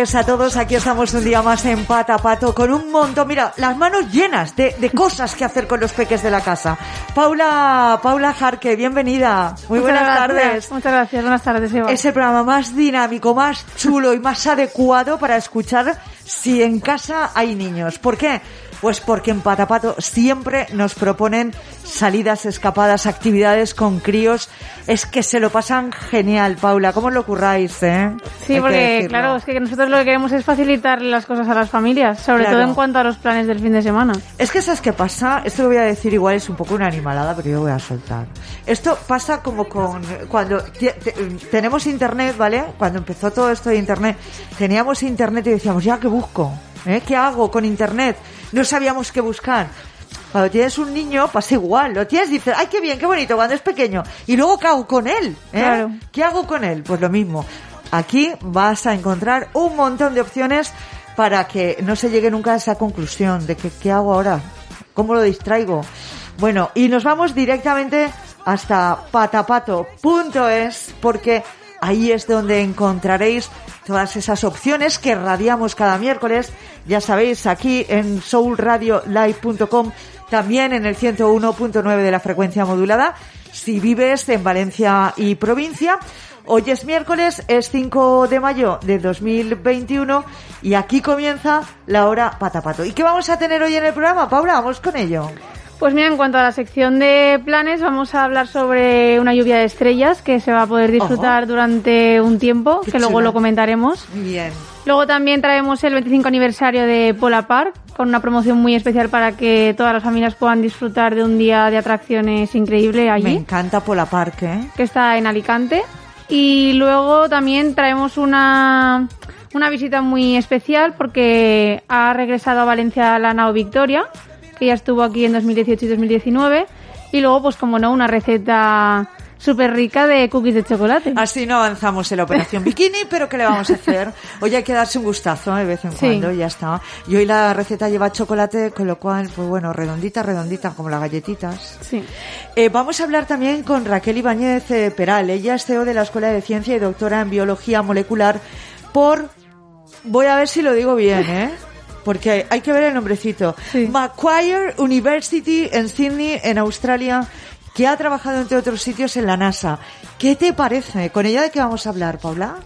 Tardes a todos. Aquí estamos un día más en Pata Pato con un montón, mira, las manos llenas de, de cosas que hacer con los peques de la casa. Paula, Paula Jarque, bienvenida. Muy Muchas buenas gracias. tardes. Muchas gracias, buenas tardes, Eva. Es el programa más dinámico, más chulo y más adecuado para escuchar si en casa hay niños. ¿Por qué? Pues porque en Patapato siempre nos proponen salidas, escapadas, actividades con críos. Es que se lo pasan genial, Paula. ¿Cómo lo curráis, eh? Sí, Hay porque claro, es que nosotros lo que queremos es facilitar las cosas a las familias, sobre Claro. todo en cuanto a los planes del fin de semana. Es que ¿sabes qué pasa? Esto lo voy a decir igual, es un poco una animalada, pero yo lo voy a soltar. Esto pasa como con cuando te- te- tenemos internet, ¿vale? Cuando empezó todo esto de internet, teníamos internet y decíamos, ¿ya qué busco? ¿Eh? ¿Qué hago con internet? No sabíamos qué buscar. Cuando tienes un niño pasa igual, lo tienes y dices, ay, qué bien, qué bonito, cuando es pequeño. Y luego, ¿qué hago con él? ¿Eh? Claro. ¿Qué hago con él? Pues lo mismo. Aquí vas a encontrar un montón de opciones para que no se llegue nunca a esa conclusión de que qué hago ahora, cómo lo distraigo. Bueno, y nos vamos directamente hasta patapato.es porque ahí es donde encontraréis todas esas opciones que radiamos cada miércoles. Ya sabéis, aquí en soulradiolive.com, también en el 101.9 de la frecuencia modulada. Si vives en Valencia y provincia, Hoy es miércoles, es 5 de mayo de 2021 y aquí comienza la hora patapato. ¿Y qué vamos a tener hoy en el programa, Paula? Vamos con ello. Pues mira, en cuanto a la sección de planes, vamos a hablar sobre una lluvia de estrellas que se va a poder disfrutar Ojo. durante un tiempo, Qué que luego lo comentaremos. Bien. Luego también traemos el 25 aniversario de Pola Park, con una promoción muy especial para que todas las familias puedan disfrutar de un día de atracciones increíble Me allí. encanta Pola Park, ¿eh? que está en Alicante. Y luego también traemos una, una visita muy especial porque ha regresado a Valencia la Nao Victoria, que ya estuvo aquí en 2018 y 2019. Y luego, pues como no, una receta súper rica de cookies de chocolate. Así no avanzamos en la operación bikini, pero ¿qué le vamos a hacer? Hoy hay que darse un gustazo ¿eh? de vez en Sí. cuando, ya está. Y hoy la receta lleva chocolate, con lo cual, pues bueno, redondita, redondita, como las galletitas. Sí. Eh, vamos a hablar también con Raquel Ibáñez eh, Peral. Ella es CEO de la Escuela de Ciencia y doctora en Biología Molecular por... Voy a ver si lo digo bien, ¿eh? Porque hay que ver el nombrecito. Sí. Macquarie University en Sydney, en Australia, que ha trabajado entre otros sitios en la NASA. ¿Qué te parece? ¿Con ella de qué vamos a hablar, Paula?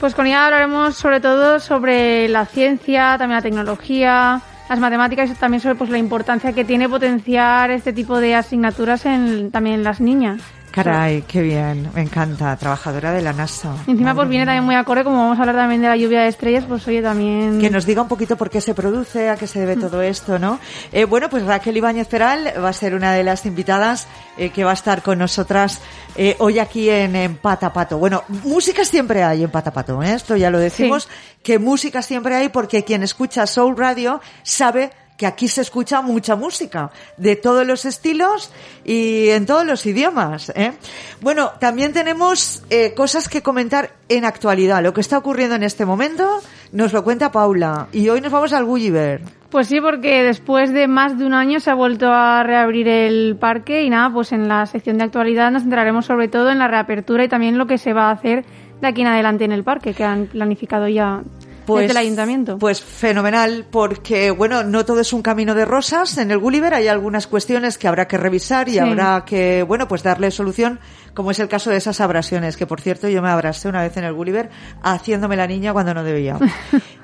Pues con ella hablaremos sobre todo sobre la ciencia, también la tecnología, las matemáticas y también sobre pues la importancia que tiene potenciar este tipo de asignaturas en, también en las niñas. Caray, qué bien, me encanta, trabajadora de la NASA. Y encima pues viene también muy acorde, como vamos a hablar también de la lluvia de estrellas, pues oye también... Que nos diga un poquito por qué se produce, a qué se debe todo esto, ¿no? Eh, bueno, pues Raquel Ibáñez Peral va a ser una de las invitadas eh, que va a estar con nosotras eh, hoy aquí en, en Patapato. Bueno, música siempre hay en Patapato, ¿eh? esto ya lo decimos, que música siempre hay porque quien escucha Soul Radio sabe que aquí se escucha mucha música, de todos los estilos y en todos los idiomas. ¿eh? Bueno, también tenemos eh, cosas que comentar en actualidad. Lo que está ocurriendo en este momento nos lo cuenta Paula. Y hoy nos vamos al Gulliver. Pues sí, porque después de más de un año se ha vuelto a reabrir el parque y nada, pues en la sección de actualidad nos centraremos sobre todo en la reapertura y también lo que se va a hacer de aquí en adelante en el parque, que han planificado ya desde el ayuntamiento. Pues fenomenal, porque bueno, no todo es un camino de rosas. En el Gulliver hay algunas cuestiones que habrá que revisar y Sí. habrá que, bueno, pues darle solución, como es el caso de esas abrasiones, que por cierto yo me abrasé una vez en el Gulliver haciéndome la niña cuando no debía.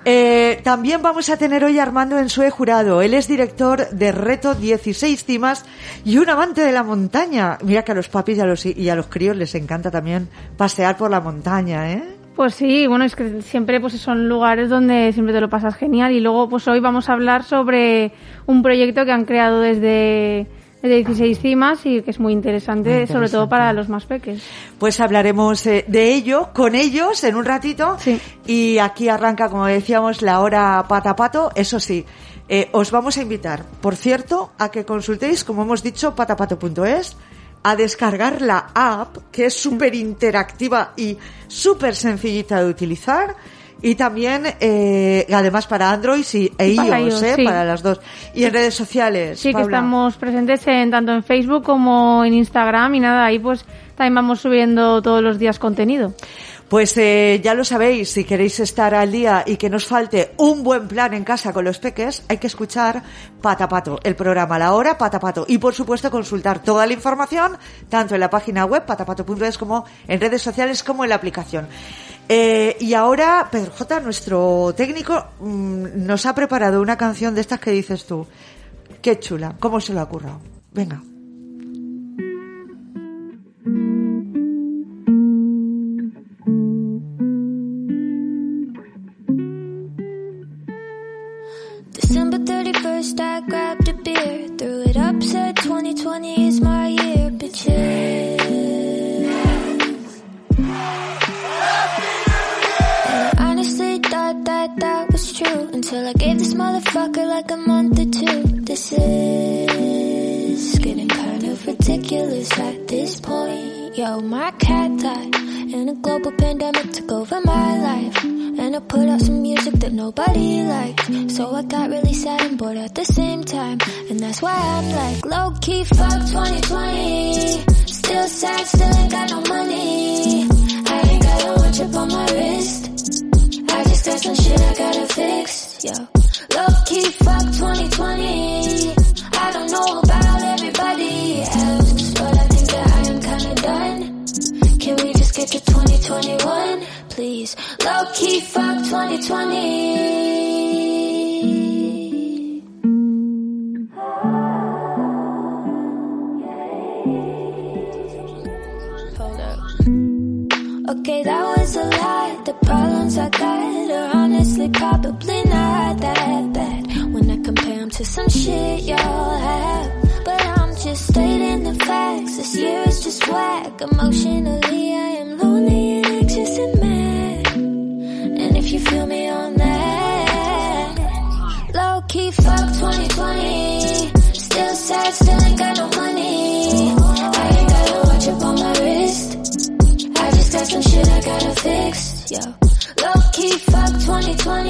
Eh, también vamos a tener hoy a Armando Ensue Jurado. Él es director de Reto 16 Cimas y un amante de la montaña. Mira que a los papis y a los, y a los críos les encanta también pasear por la montaña, ¿eh? Pues sí, bueno, es que siempre pues son lugares donde siempre te lo pasas genial y luego pues hoy vamos a hablar sobre un proyecto que han creado desde, desde 16 cimas y que es muy interesante, Muy sobre todo para los más pequeños. Pues hablaremos eh, de ello con ellos en un ratito. Sí. Y aquí arranca, como decíamos, la hora pata pato. Eso sí, eh, os vamos a invitar, por cierto, a que consultéis, como hemos dicho, patapato.es, a descargar la app, que es súper interactiva y súper sencillita de utilizar. Y también, eh, además para Android y, e para iOS, iOS, eh, sí. para las dos. Y en redes sociales. Sí, que Paula. estamos presentes en tanto en Facebook como en Instagram y nada, ahí pues también vamos subiendo todos los días contenido. Pues eh, ya lo sabéis, si queréis estar al día y que nos falte un buen plan en casa con los peques, hay que escuchar Patapato, el programa La Hora Patapato. Y por supuesto consultar toda la información, tanto en la página web patapato.es como en redes sociales como en la aplicación. Eh, y ahora Pedro J, nuestro técnico, mm, nos ha preparado una canción de estas que dices tú. Qué chula, ¿cómo se lo ha currado? Venga. December 31st, I grabbed a beer, threw it up, said 2020 is my year, bitches. And I honestly thought that that was true until I gave this motherfucker like a month or two. This is getting kind of ridiculous at this point. Yo, my cat died and a global pandemic took over my life. And I put out some music that nobody liked. So I got really sad and bored at the same time. And that's why I'm like low key fuck 2020. Still sad, still ain't got no money. I ain't got a watch up on my wrist. I just got some shit I gotta fix. Yo, low key fuck 2020. I don't know Fuck 2020. Hold up. Okay, that was a lie. The problems I got are honestly probably not that bad when I compare them to some shit y'all have. But I'm just stating the facts. This year is just whack. Emotionally, I am lonely and anxious and you feel me on that, low key fuck 2020. Still sad, still ain't got no money. I ain't got a watch up on my wrist. I just got some shit I gotta fix. Yo,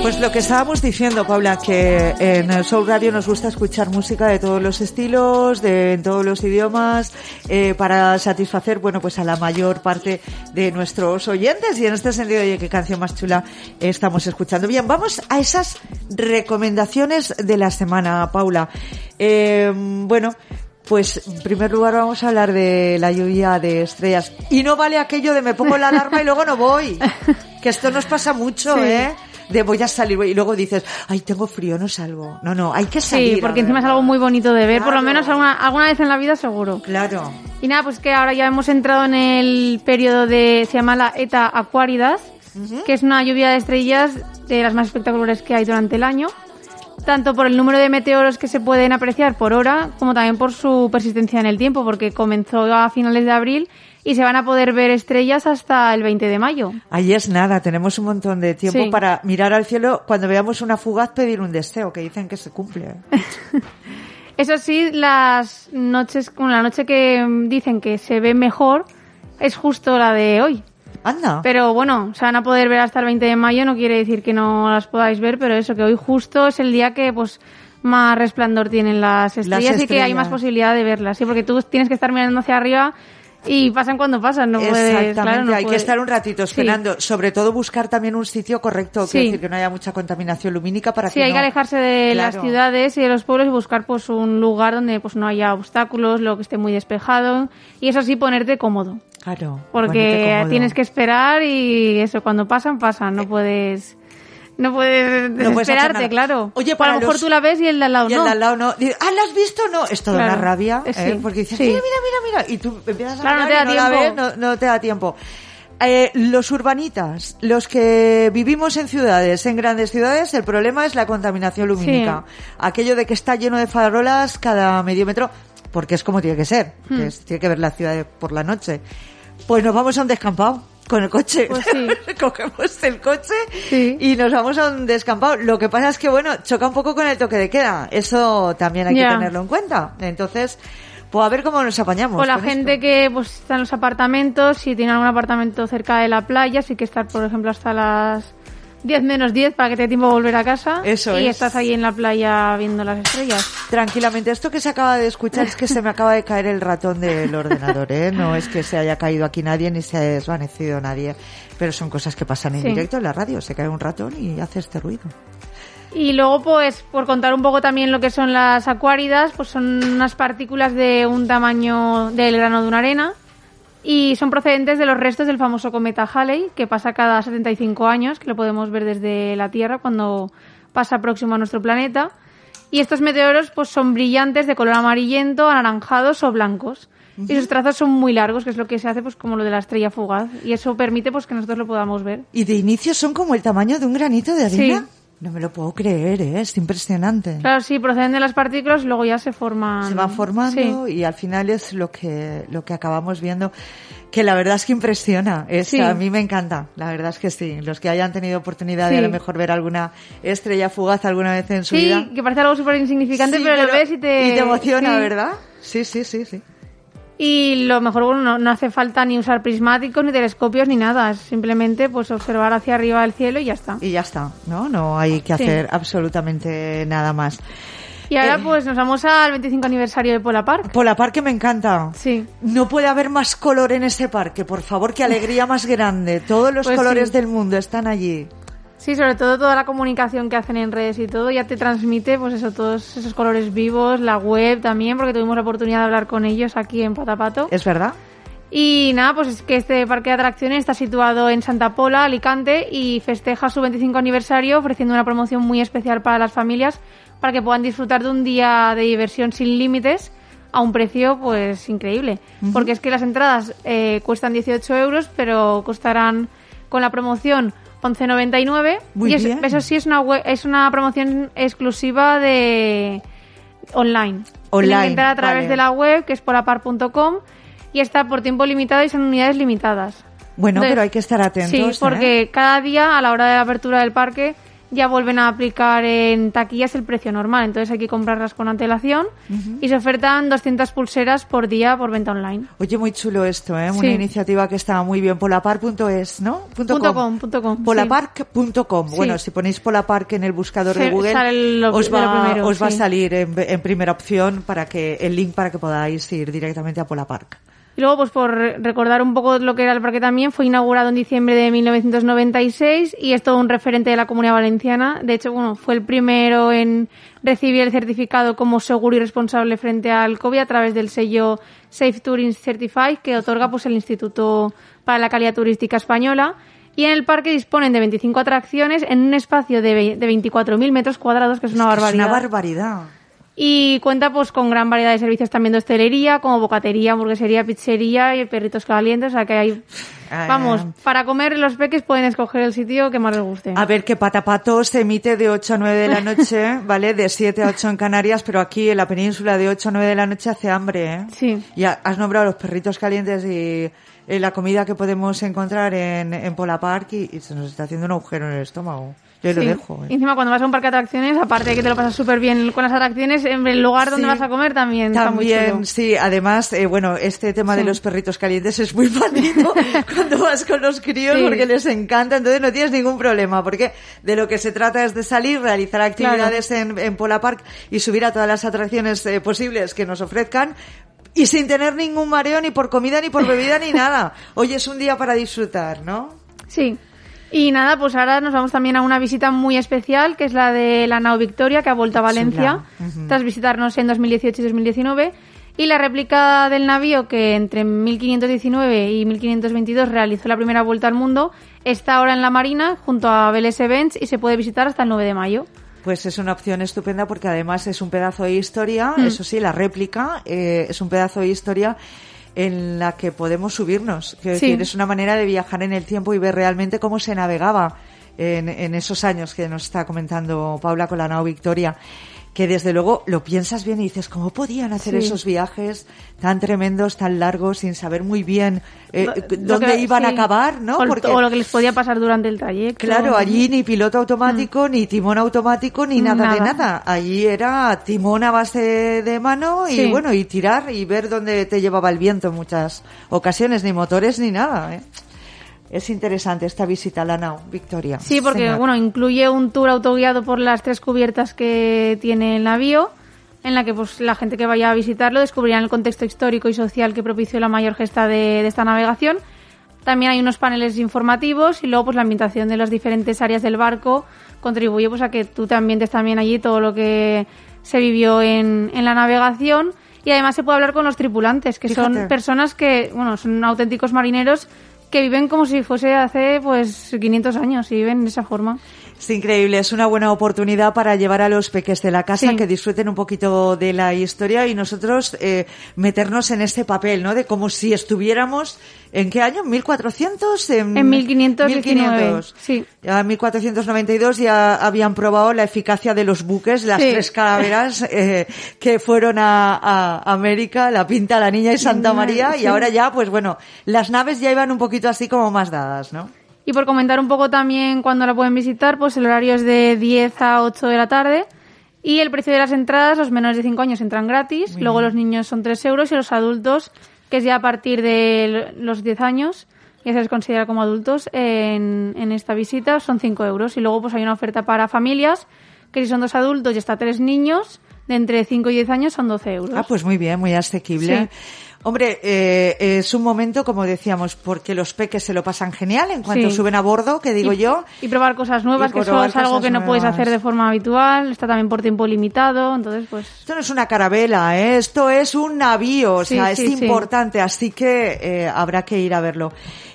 Pues lo que estábamos diciendo, Paula, que en el Soul Radio nos gusta escuchar música de todos los estilos, de en todos los idiomas, eh, para satisfacer, bueno, pues a la mayor parte de nuestros oyentes. Y en este sentido, oye, qué canción más chula estamos escuchando. Bien, vamos a esas recomendaciones de la semana, Paula. Eh, bueno, pues en primer lugar vamos a hablar de la lluvia de estrellas. Y no vale aquello de me pongo la alarma y luego no voy. Que esto nos pasa mucho, Sí. ¿eh? De voy a salir y luego dices, ay, tengo frío, no salgo. No, no, hay que salir. Sí, porque encima es algo muy bonito de ver, por lo menos alguna, alguna vez en la vida seguro. Claro. Y nada, pues que ahora ya hemos entrado en el periodo de, se llama la Eta Aquaridas, que es una lluvia de estrellas de las más espectaculares que hay durante el año, tanto por el número de meteoros que se pueden apreciar por hora, como también por su persistencia en el tiempo, porque comenzó a finales de abril y se van a poder ver estrellas hasta el 20 de mayo. Ahí es nada, tenemos un montón de tiempo Sí. para mirar al cielo cuando veamos una fugaz pedir un deseo, que dicen que se cumple. Eso sí, las noches, bueno, la noche que dicen que se ve mejor es justo la de hoy. Anda. Pero bueno, se van a poder ver hasta el 20 de mayo, no quiere decir que no las podáis ver, pero eso, que hoy justo es el día que pues más resplandor tienen las estrellas y que hay más posibilidad de verlas, ¿sí? Porque tú tienes que estar mirando hacia arriba Y pasan cuando pasan, no puedes, Exactamente, claro, no hay que estar un ratito Sí. esperando. Sobre todo buscar también un sitio correcto, Sí. decir que no haya mucha contaminación lumínica para Sí, que hay no- que alejarse de las ciudades y de los pueblos y buscar pues un lugar donde pues no haya obstáculos, lo que esté muy despejado y eso sí ponerte cómodo, Claro. porque tienes que esperar y eso cuando pasan pasan, no puedes no puedes No puedes desesperarte, claro. Oye, O a para lo mejor los- tú la ves y el de al lado Y el de al lado no. Ah, ¿la has visto? No. Es toda Claro. una rabia, Eh, ¿eh? porque dices, Sí. mira, mira, mira, mira. Y tú empiezas a no te y no la ves, no, no te da tiempo. Eh, los urbanitas, los que vivimos en ciudades, en grandes ciudades, el problema es la contaminación lumínica. Aquello de que está lleno de farolas cada medio metro, porque es como tiene que ser, Hmm. que es- tiene que ver la ciudad por la noche. Pues nos vamos a un descampado con el coche. Pues sí. Cogemos el coche Sí. y nos vamos a un descampado. Lo que pasa es que, bueno, choca un poco con el toque de queda. Eso también hay que tenerlo en cuenta. Entonces, pues a ver cómo nos apañamos. O la gente esto. que pues está en los apartamentos, si tiene algún apartamento cerca de la playa, sí que estar, por ejemplo, hasta las 10 menos 10 para que te dé tiempo a volver a casa. Eso y es. estás ahí en la playa viendo las estrellas. Tranquilamente, esto que se acaba de escuchar es que se me acaba de caer el ratón del ordenador, ¿eh? No es que se haya caído aquí nadie ni se haya desvanecido nadie, pero son cosas que pasan en Sí. directo en la radio. Se cae un ratón y hace este ruido. Y luego, pues, por contar un poco también lo que son las acuáridas, pues son unas partículas de un tamaño del grano de una arena y son procedentes de los restos del famoso cometa Halley, que pasa cada 75 años, que lo podemos ver desde la Tierra cuando pasa próximo a nuestro planeta. Y estos meteoros, pues, son brillantes de color amarillento, anaranjados o blancos. Y sus trazos son muy largos, que es lo que se hace, pues, como lo de la estrella fugaz. Y eso permite, pues, que nosotros lo podamos ver. Y de inicio son como el tamaño de un granito de arena. Sí. No me lo puedo creer, ¿eh? Es impresionante. Claro, sí, proceden de las partículas, luego ya se forman. se va formando Sí. y al final es lo que lo que acabamos viendo que la verdad es que impresiona es Sí. a mí me encanta la verdad es que sí los que hayan tenido oportunidad de Sí. a lo mejor ver alguna estrella fugaz alguna vez en su Sí, vida que parece algo súper insignificante, Sí, pero, lo ves y te... y te emociona sí. verdad sí sí sí sí Y lo mejor, bueno, no, no hace falta ni usar prismáticos, ni telescopios, ni nada. Es simplemente pues observar hacia arriba del cielo y ya está. y ya está no no hay que Sí. hacer absolutamente nada más Y ahora Eh. pues nos vamos al 25 aniversario de Pola Park. Pola Parque me encanta Sí. No puede haber más color en ese parque, por favor, qué alegría más grande. Todos los Pues colores sí. del mundo están allí. Sí, sobre todo toda la comunicación que hacen en redes y todo ya te transmite pues eso, todos esos colores vivos, la web también, porque tuvimos la oportunidad de hablar con ellos aquí en Patapato. ¿Es verdad? Y nada, pues es que este parque de atracciones está situado en Santa Pola, Alicante, y festeja su 25 aniversario ofreciendo una promoción muy especial para las familias para que puedan disfrutar de un día de diversión sin límites a un precio pues increíble. Porque es que las entradas eh, cuestan 18 euros, pero costarán con la promoción 11,99. Muy y es- bien. eso sí es una, web- es una promoción exclusiva de online. Online, entrar a través vale. de la web, que es polapar.com, y está por tiempo limitado y son unidades limitadas. Bueno, Entonces, pero hay que estar atentos. Sí, ¿eh? porque cada día a la hora de la apertura del parque ya vuelven a aplicar en taquillas el precio normal, entonces hay que comprarlas con antelación y se ofertan 200 pulseras por día por venta online. Oye, muy chulo esto, ¿eh? Una iniciativa que está muy bien. Polapar.es, ¿no? Punto Punto com, com, sí. Polapark.com. Sí. Bueno, si ponéis Polapark en el buscador Se- de Google, lo- os, va, primero, os va a salir en, en primera opción para que el link para que podáis ir directamente a Polapark. Y luego, pues por recordar un poco lo que era el parque también, fue inaugurado en diciembre de 1996 y es todo un referente de la comunidad valenciana. De hecho, bueno, fue el primero en recibir el certificado como seguro y responsable frente al COVID a través del sello Safe Tourism Certified que otorga pues el Instituto para la Calidad Turística Española. Y en el parque disponen de 25 atracciones en un espacio de, ve- de 24.000 metros cuadrados, que es una que barbaridad. Es una barbaridad. Y cuenta pues con gran variedad de servicios también de hostelería, como bocatería, hamburguesería, pizzería y perritos calientes, o sea que hay... Ah, Vamos, para comer los peques pueden escoger el sitio que más les guste. A ver, que Patapato se emite de 8 a 9 de la noche, ¿vale? De 7 a 8 en Canarias, pero aquí en la península de 8 a 9 de la noche hace hambre, ¿eh? Sí. Y ha- has nombrado los perritos calientes y eh, la comida que podemos encontrar en, en Pola Park y, y se nos está haciendo un agujero en el estómago. Yo ahí lo Sí. dejo, Y ¿eh? encima cuando vas a un parque de atracciones, aparte de que te lo pasas súper bien con las atracciones, en el lugar donde Sí. vas a comer también, está muy chulo. También, sí, además, eh, bueno, este tema de Sí. los perritos calientes es muy manido cuando vas con los críos Sí. porque les encanta, entonces no tienes ningún problema, porque de lo que se trata es de salir, realizar actividades en, en Pola Park y subir a todas las atracciones eh, posibles que nos ofrezcan, y sin tener ningún mareo ni por comida ni por bebida ni nada. Hoy es un día para disfrutar, ¿no? Sí. Y nada, pues ahora nos vamos también a una visita muy especial, que es la de la Nao Victoria, que ha vuelto a Valencia, tras visitarnos en 2018 y 2019. Y la réplica del navío, que entre 1519 y 1522 realizó la primera vuelta al mundo, está ahora en la Marina, junto a Vélez Events, y se puede visitar hasta el 9 de mayo. Pues es una opción estupenda porque además es un pedazo de historia, Mm. eso sí, la réplica eh, es un pedazo de historia en la que podemos subirnos. Sí. decir, es una manera de viajar en el tiempo y ver realmente cómo se navegaba en, en esos años que nos está comentando Paula con la nao Victoria. Que desde luego lo piensas bien y dices, ¿cómo podían hacer Sí. esos viajes tan tremendos, tan largos, sin saber muy bien eh, Lo dónde que- iban a acabar, ¿no? O, Porque- o lo que les podía pasar durante el trayecto. Claro, allí ni piloto automático, ni timón automático, ni nada, de Nada. nada. Allí era timón a base de mano y Sí. bueno, y tirar y ver dónde te llevaba el viento en muchas ocasiones, ni motores ni nada. ¿eh? Es interesante esta visita a la nao, Victoria. Sí, porque bueno, incluye un tour autoguiado por las tres cubiertas que tiene el navío, en la que pues la gente que vaya a visitarlo descubrirá el contexto histórico y social que propició la mayor gesta de, de esta navegación. También hay unos paneles informativos y luego pues la ambientación de las diferentes áreas del barco contribuye pues a que tú te ambientes también allí todo lo que se vivió en, en la navegación y además se puede hablar con los tripulantes, que Fíjate. son personas que, bueno, son auténticos marineros que viven como si fuese hace pues 500 años y viven de esa forma. Es increíble, es una buena oportunidad para llevar a los peques de la casa Sí. que disfruten un poquito de la historia y nosotros eh, meternos en ese papel, ¿no? De como si estuviéramos, ¿en qué año? ¿1400? En 1519, 1500. sí. Ya en 1492 ya habían probado la eficacia de los buques, las Sí. tres calaveras eh, que fueron a, a América, la Pinta, la Niña y Santa María, y ahora ya, pues bueno, las naves ya iban un poquito así como más dadas, ¿no? Y por comentar un poco también cuando la pueden visitar, pues el horario es de 10 a 8 de la tarde. Y el precio de las entradas, los menores de 5 años entran gratis, luego los niños son 3 euros y los adultos, que es ya a partir de los 10 años, ya se les considera como adultos en, en esta visita, son 5 euros. Y luego pues hay una oferta para familias, que si son dos adultos y hasta tres niños, de entre 5 y 10 años son 12 euros. Ah, pues muy bien, muy asequible. Sí. Hombre, eh, es un momento, como decíamos, porque los peques se lo pasan genial en cuanto Sí. suben a bordo, que digo y, yo. Y probar cosas nuevas, que eso es algo que no puedes hacer de forma habitual, está también por tiempo limitado, entonces pues... Esto no es una carabela, ¿eh? esto es un navío, o Sí, sea, es sí, importante, así que eh, habrá que ir a verlo.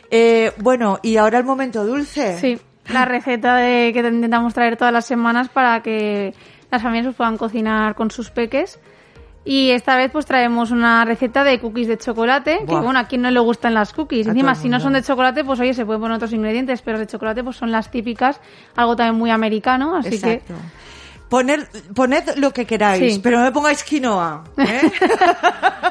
Eh, bueno, y ahora el momento dulce. Sí, la receta de, que te intentamos traer todas las semanas para que las familias pues, puedan cocinar con sus peques. Y esta vez pues traemos una receta de cookies de chocolate, Buah. que bueno, a quien no le gustan las cookies. A Encima, si no son de chocolate, pues oye, se pueden poner otros ingredientes, pero de chocolate pues son las típicas, algo también muy americano, así Exacto. Poner, poned lo que queráis, Sí. pero no me pongáis quinoa. ¿eh?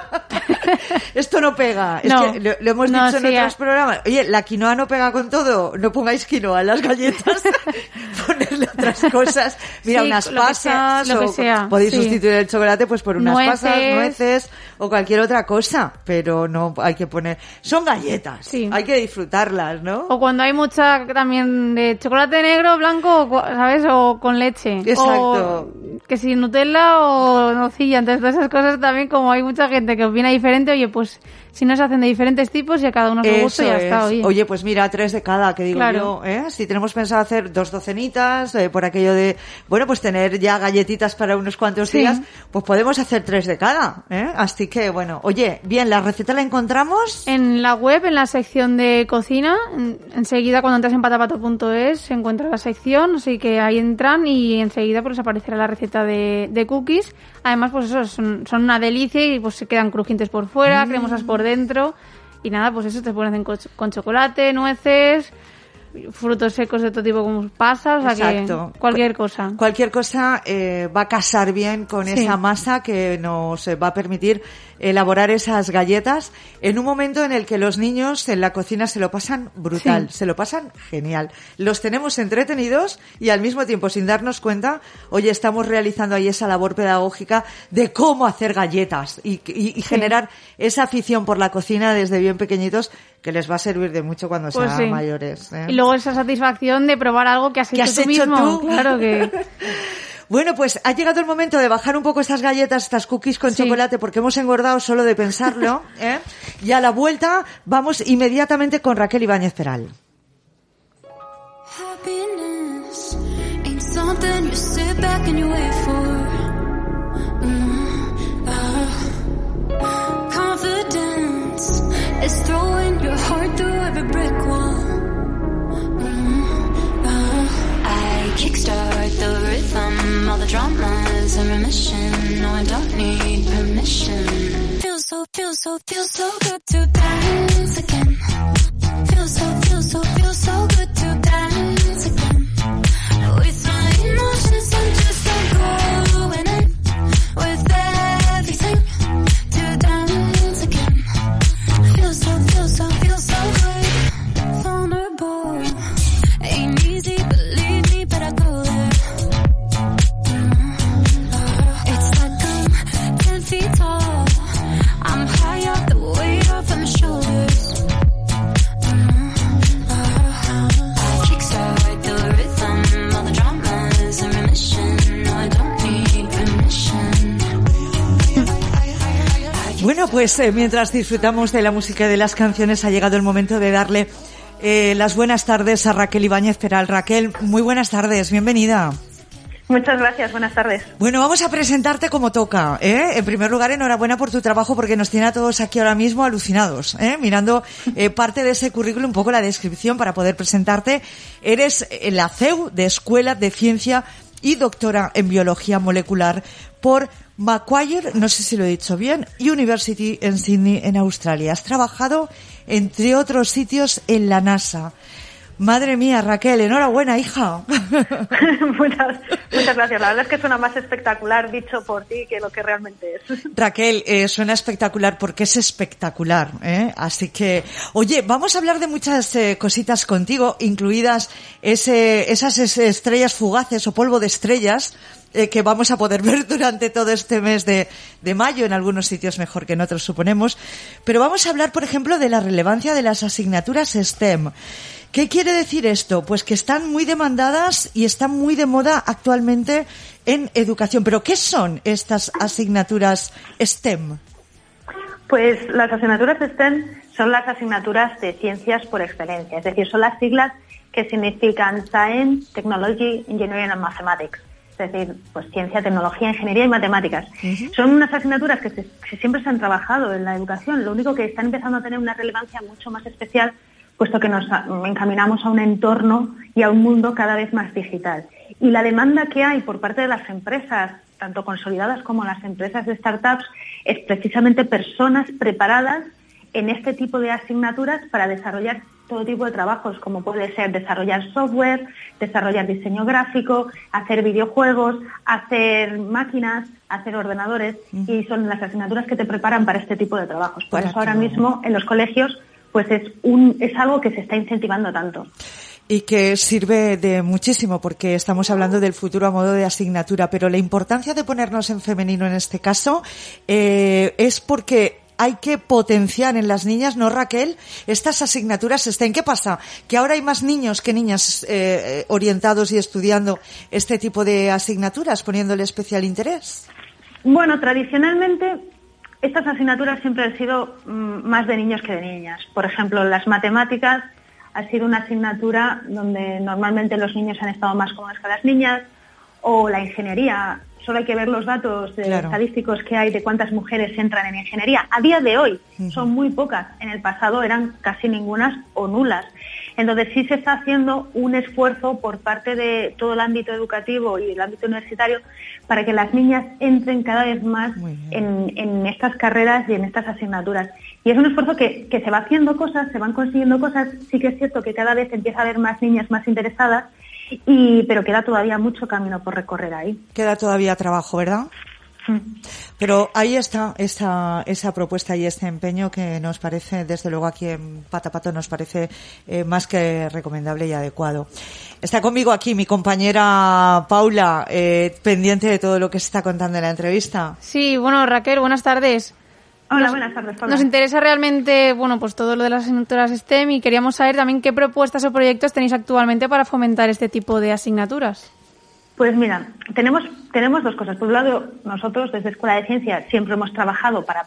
Esto no pega. Es No. que lo, lo hemos No, dicho en sí, otros programas. Oye, la quinoa no pega con todo. No pongáis quinoa en las galletas. Ponerle otras cosas. Mira, Sí, unas sea, pasas. lo que o sea, podéis sí. sustituir el chocolate pues por unas Nueces. pasas, nueces o cualquier otra cosa. Pero no hay que poner. Son galletas. Sí. Hay que disfrutarlas, ¿no? O cuando hay mucha también de chocolate negro, blanco, o ¿sabes? O con leche. Exacto. O que si Nutella o nocilla. Entonces, todas esas cosas también, como hay mucha gente que opina diferente, oye, pues si no se hacen de diferentes tipos y a cada uno su gusto, Eso ya está, es. oye. pues mira, tres de cada, que digo Claro. yo, ¿eh? Si tenemos pensado hacer dos docenitas, eh, por aquello de, bueno, pues tener ya galletitas para unos cuantos Sí. días, pues podemos hacer tres de cada, ¿eh? Así que, bueno, oye, bien, la receta la encontramos. En la web, en la sección de cocina, en- enseguida cuando entras en patapato.es se encuentra la sección, así que ahí entran y enseguida pues aparecerá la receta de, de cookies. Además, pues eso, son, son una delicia y pues se quedan crujientes por fuera, cremosas por dentro. Y nada, pues eso te ponen con, con chocolate, nueces, frutos secos de todo tipo como pasas, o sea Exacto. que cualquier cosa. Cualquier cosa eh, va a casar bien con Sí. esa masa que nos eh, va a permitir elaborar esas galletas en un momento en el que los niños en la cocina se lo pasan brutal, Sí. se lo pasan genial. Los tenemos entretenidos y al mismo tiempo, sin darnos cuenta, hoy estamos realizando ahí esa labor pedagógica de cómo hacer galletas y, y- y generar esa afición por la cocina desde bien pequeñitos que les va a servir de mucho cuando Pues sean sí. mayores. ¿eh? Y luego esa satisfacción de probar algo que has ¿Que hecho has tú hecho mismo. tú? Claro que... Bueno, pues ha llegado el momento de bajar un poco estas galletas, estas cookies con Sí. chocolate, porque hemos engordado solo de pensarlo. ¿eh? Y a la vuelta vamos inmediatamente con Raquel Ibáñez Peral. Happiness ain't something you sit back and you wait for. Through every brick wall. Mm, ah. I kickstart the rhythm, all the dramas in remission. No, I don't need permission. Feels so, feels so, feels so good to dance again. Feels so, feels so, feels so Bueno, pues eh, mientras disfrutamos de la música y de las canciones, ha llegado el momento de darle eh, las buenas tardes a Raquel Ibáñez Peral. Raquel, muy buenas tardes, bienvenida. Muchas gracias, buenas tardes. Bueno, vamos a presentarte como toca. ¿eh? En primer lugar, enhorabuena por tu trabajo porque nos tiene a todos aquí ahora mismo alucinados, ¿eh? mirando eh, parte de ese currículum, un poco la descripción para poder presentarte. Eres la CEU de Escuela de Ciencia y doctora en Biología Molecular por Macquarie, no sé si lo he dicho bien, University en Sydney, en Australia. Has trabajado, entre otros sitios, en la NASA. Madre mía, Raquel, enhorabuena, hija. muchas, muchas gracias. La verdad es que suena más espectacular dicho por ti que lo que realmente es. Raquel, eh, suena espectacular porque es espectacular, ¿eh? Así que, oye, vamos a hablar de muchas eh, cositas contigo, incluidas ese, esas es- estrellas fugaces o polvo de estrellas eh, que vamos a poder ver durante todo este mes de, de mayo, en algunos sitios mejor que en otros, suponemos. Pero vamos a hablar, por ejemplo, de la relevancia de las asignaturas STEM. ¿Qué quiere decir esto? Pues que están muy demandadas y están muy de moda actualmente en educación. Pero ¿qué son estas asignaturas STEM? Pues las asignaturas STEM son las asignaturas de ciencias por excelencia, es decir, son las siglas que significan Science, Technology, Engineering and Mathematics. Es decir, pues ciencia, tecnología, ingeniería y matemáticas. Son unas asignaturas que, se- que siempre se han trabajado en la educación, lo único que están empezando a tener una relevancia mucho más especial puesto que nos encaminamos a un entorno y a un mundo cada vez más digital. Y la demanda que hay por parte de las empresas, tanto consolidadas como las empresas de startups, es precisamente personas preparadas en este tipo de asignaturas para desarrollar todo tipo de trabajos, como puede ser desarrollar software, desarrollar diseño gráfico, hacer videojuegos, hacer máquinas, hacer ordenadores, y son las asignaturas que te preparan para este tipo de trabajos. Por eso ahora todo. mismo en los colegios pues es un es algo que se está incentivando tanto. y que sirve de muchísimo porque estamos hablando del futuro a modo de asignatura, pero la importancia de ponernos en femenino en este caso eh, es porque hay que potenciar en las niñas, ¿no, Raquel? Estas asignaturas estén. ¿Qué pasa? Que ahora hay más niños que niñas eh, orientados y estudiando este tipo de asignaturas, poniéndole especial interés. Bueno, tradicionalmente estas asignaturas siempre han sido mm, más de niños que de niñas. Por ejemplo, las matemáticas ha sido una asignatura donde normalmente los niños han estado más cómodos que las niñas, o la ingeniería. Solo hay que ver los datos eh, Claro. estadísticos que hay de cuántas mujeres entran en ingeniería. A día de hoy son muy pocas. En el pasado eran casi ningunas o nulas. Entonces sí se está haciendo un esfuerzo por parte de todo el ámbito educativo y el ámbito universitario para que las niñas entren cada vez más en estas carreras y en estas asignaturas. Y es un esfuerzo que, que se va haciendo cosas, se van consiguiendo cosas. Sí que es cierto que cada vez empieza a haber más niñas más interesadas, y, pero queda todavía mucho camino por recorrer ahí. Queda todavía trabajo, ¿verdad? Mm. Pero ahí está esa, esa propuesta y este empeño que nos parece, desde luego aquí en Patapato nos parece eh, más que recomendable y adecuado. Está conmigo aquí mi compañera Paula, eh, pendiente de todo lo que se está contando en la entrevista. Sí, bueno, Raquel, buenas tardes. Hola, Nos- buenas tardes, Paula. Nos interesa realmente, bueno, pues todo lo de las asignaturas STEM y queríamos saber también qué propuestas o proyectos tenéis actualmente para fomentar este tipo de asignaturas. Pues mira, tenemos, tenemos dos cosas. Por un lado, nosotros desde Escuela de Ciencia siempre hemos trabajado para,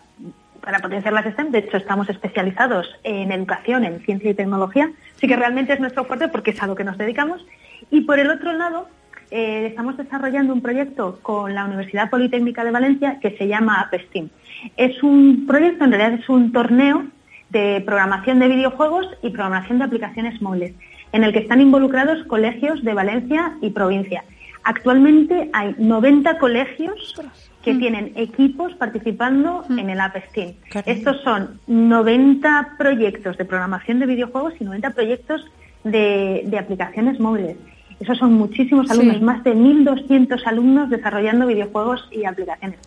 para potenciar las STEM. De hecho, estamos especializados en educación, en ciencia y tecnología. Así que realmente es nuestro fuerte porque es a lo que nos dedicamos. Y por el otro lado, eh, estamos desarrollando un proyecto con la Universidad Politécnica de Valencia que se llama AppSteam. Es un proyecto, en realidad es un torneo de programación de videojuegos y programación de aplicaciones móviles, en el que están involucrados colegios de Valencia y provincia. Actualmente hay 90 colegios que tienen equipos participando en el App Steam. Estos son 90 proyectos de programación de videojuegos y 90 proyectos de, de aplicaciones móviles. Esos son muchísimos alumnos, más de 1.200 alumnos desarrollando videojuegos y aplicaciones,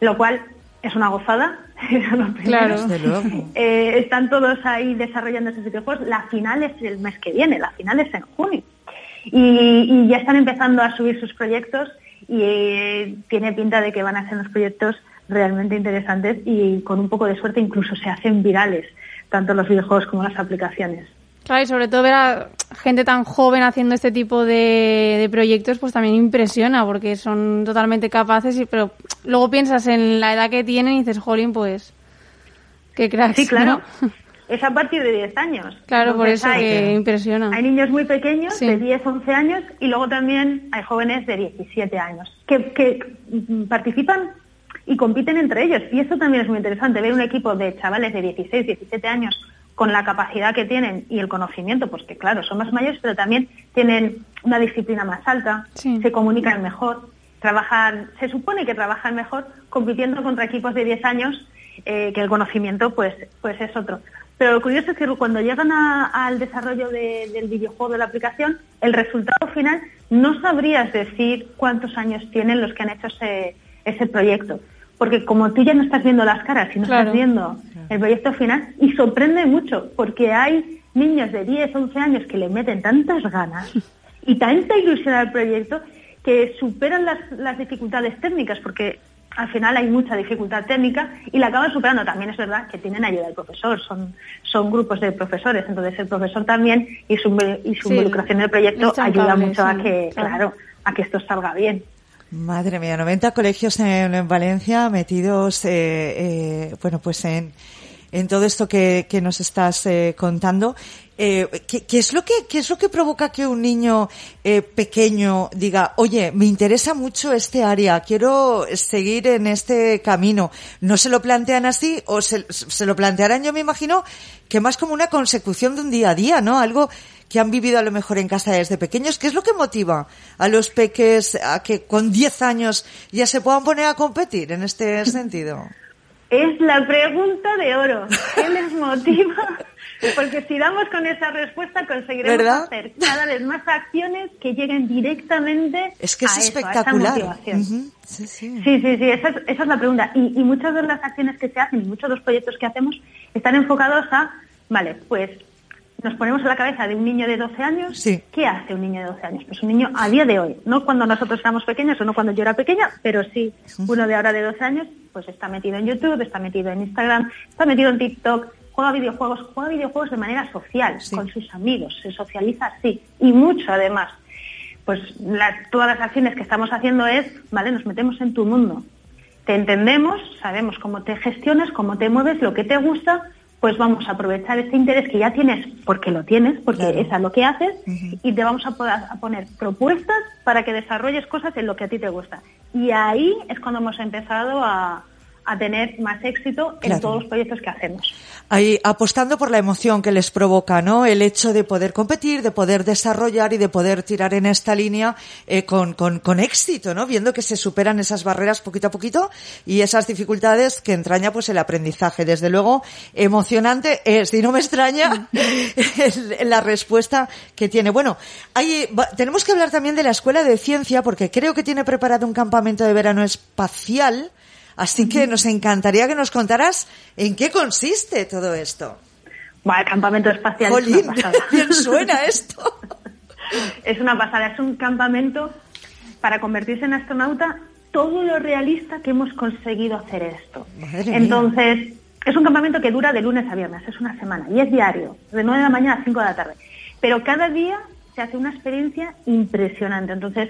lo cual es una gozada. claro. Eh, están todos ahí desarrollando esos videojuegos. La final es el mes que viene, la final es en junio. Y, ya están empezando a subir sus proyectos y eh, tiene pinta de que van a ser unos proyectos realmente interesantes y con un poco de suerte incluso se hacen virales, tanto los videojuegos como las aplicaciones. Claro, y sobre todo ver a gente tan joven haciendo este tipo de, proyectos, pues también impresiona, porque son totalmente capaces, y, pero luego piensas en la edad que tienen y dices, jolín, pues, qué cracks, Sí, claro. Es a partir de 10 años. Claro, por eso que impresiona. Hay niños muy pequeños, de 10, 11 años, y luego también hay jóvenes de 17 años, que, que participan y compiten entre ellos. Y eso también es muy interesante, ver un equipo de chavales de 16, 17 años con la capacidad que tienen y el conocimiento, pues que claro, son más mayores, pero también tienen una disciplina más alta, se comunican mejor, trabajan, se supone que trabajan mejor compitiendo contra equipos de 10 años, eh, que el conocimiento pues, pues es otro. Pero lo curioso es que cuando llegan al desarrollo del videojuego, de la aplicación, el resultado final no sabrías decir cuántos años tienen los que han hecho ese, ese proyecto porque como tú ya no estás viendo las caras, sino estás viendo el proyecto final, y sorprende mucho, porque hay niños de 10, 11 años que le meten tantas ganas y tanta ilusión al proyecto que superan las, las dificultades técnicas, porque al final hay mucha dificultad técnica y la acaban superando. También es verdad que tienen ayuda del profesor, son, son grupos de profesores, entonces el profesor también y su, y su involucración en el proyecto ayuda mucho a que, claro, a que esto salga bien. Madre mía, 90 colegios en, Valencia metidos, eh, eh, bueno, pues en, en todo esto que, que nos estás eh, contando. Eh, ¿qué, ¿qué, es lo que, ¿Qué es lo que provoca que un niño eh, pequeño diga, oye, me interesa mucho este área, quiero seguir en este camino? ¿No se lo plantean así o se, se lo plantearán, yo me imagino, que más como una consecución de un día a día, ¿no? Algo que han vivido a lo mejor en casa desde pequeños. ¿Qué es lo que motiva a los peques a que con 10 años ya se puedan poner a competir en este sentido? Es la pregunta de oro. ¿Qué les motiva? Porque si damos con esa respuesta conseguiremos hacer cada vez más acciones que lleguen directamente es que es espectacular. sí, sí, sí, sí, esa, es, la pregunta. Y, y muchas de las acciones que se hacen y muchos de los proyectos que hacemos están enfocados a, vale, pues nos ponemos en la cabeza de un niño de 12 años, ¿qué hace un niño de 12 años? Pues un niño a día de hoy, no cuando nosotros éramos pequeños o no cuando yo era pequeña, pero sí, uno de ahora de 12 años, pues está metido en YouTube, está metido en Instagram, está metido en TikTok, juega videojuegos, juega videojuegos de manera social, con sus amigos, se socializa así, y mucho además. Pues todas las acciones que estamos haciendo es, vale, nos metemos en tu mundo, te entendemos, sabemos cómo te gestionas, cómo te mueves, lo que te gusta, pues vamos a aprovechar este interés que ya tienes, porque lo tienes, porque es a lo que haces, y te vamos a, a, poner propuestas para que desarrolles cosas en lo que a ti te gusta. Y ahí es cuando hemos empezado a, a tener más éxito en todos los proyectos que hacemos. Ahí, apostando por la emoción que les provoca, ¿no? El hecho de poder competir, de poder desarrollar y de poder tirar en esta línea eh, con, con, con, éxito, ¿no? Viendo que se superan esas barreras poquito a poquito y esas dificultades que entraña pues el aprendizaje. Desde luego, emocionante es, y no me extraña la respuesta que tiene. Bueno, hay, tenemos que hablar también de la Escuela de Ciencia porque creo que tiene preparado un campamento de verano espacial Así que nos encantaría que nos contaras en qué consiste todo esto. Bueno, el campamento espacial es una pasada. bien suena esto. es una pasada, es un campamento para convertirse en astronauta todo lo realista que hemos conseguido hacer esto. Entonces, es un campamento que dura de lunes a viernes, es una semana y es diario, de 9 de la mañana a 5 de la tarde. Pero cada día se hace una experiencia impresionante. Entonces,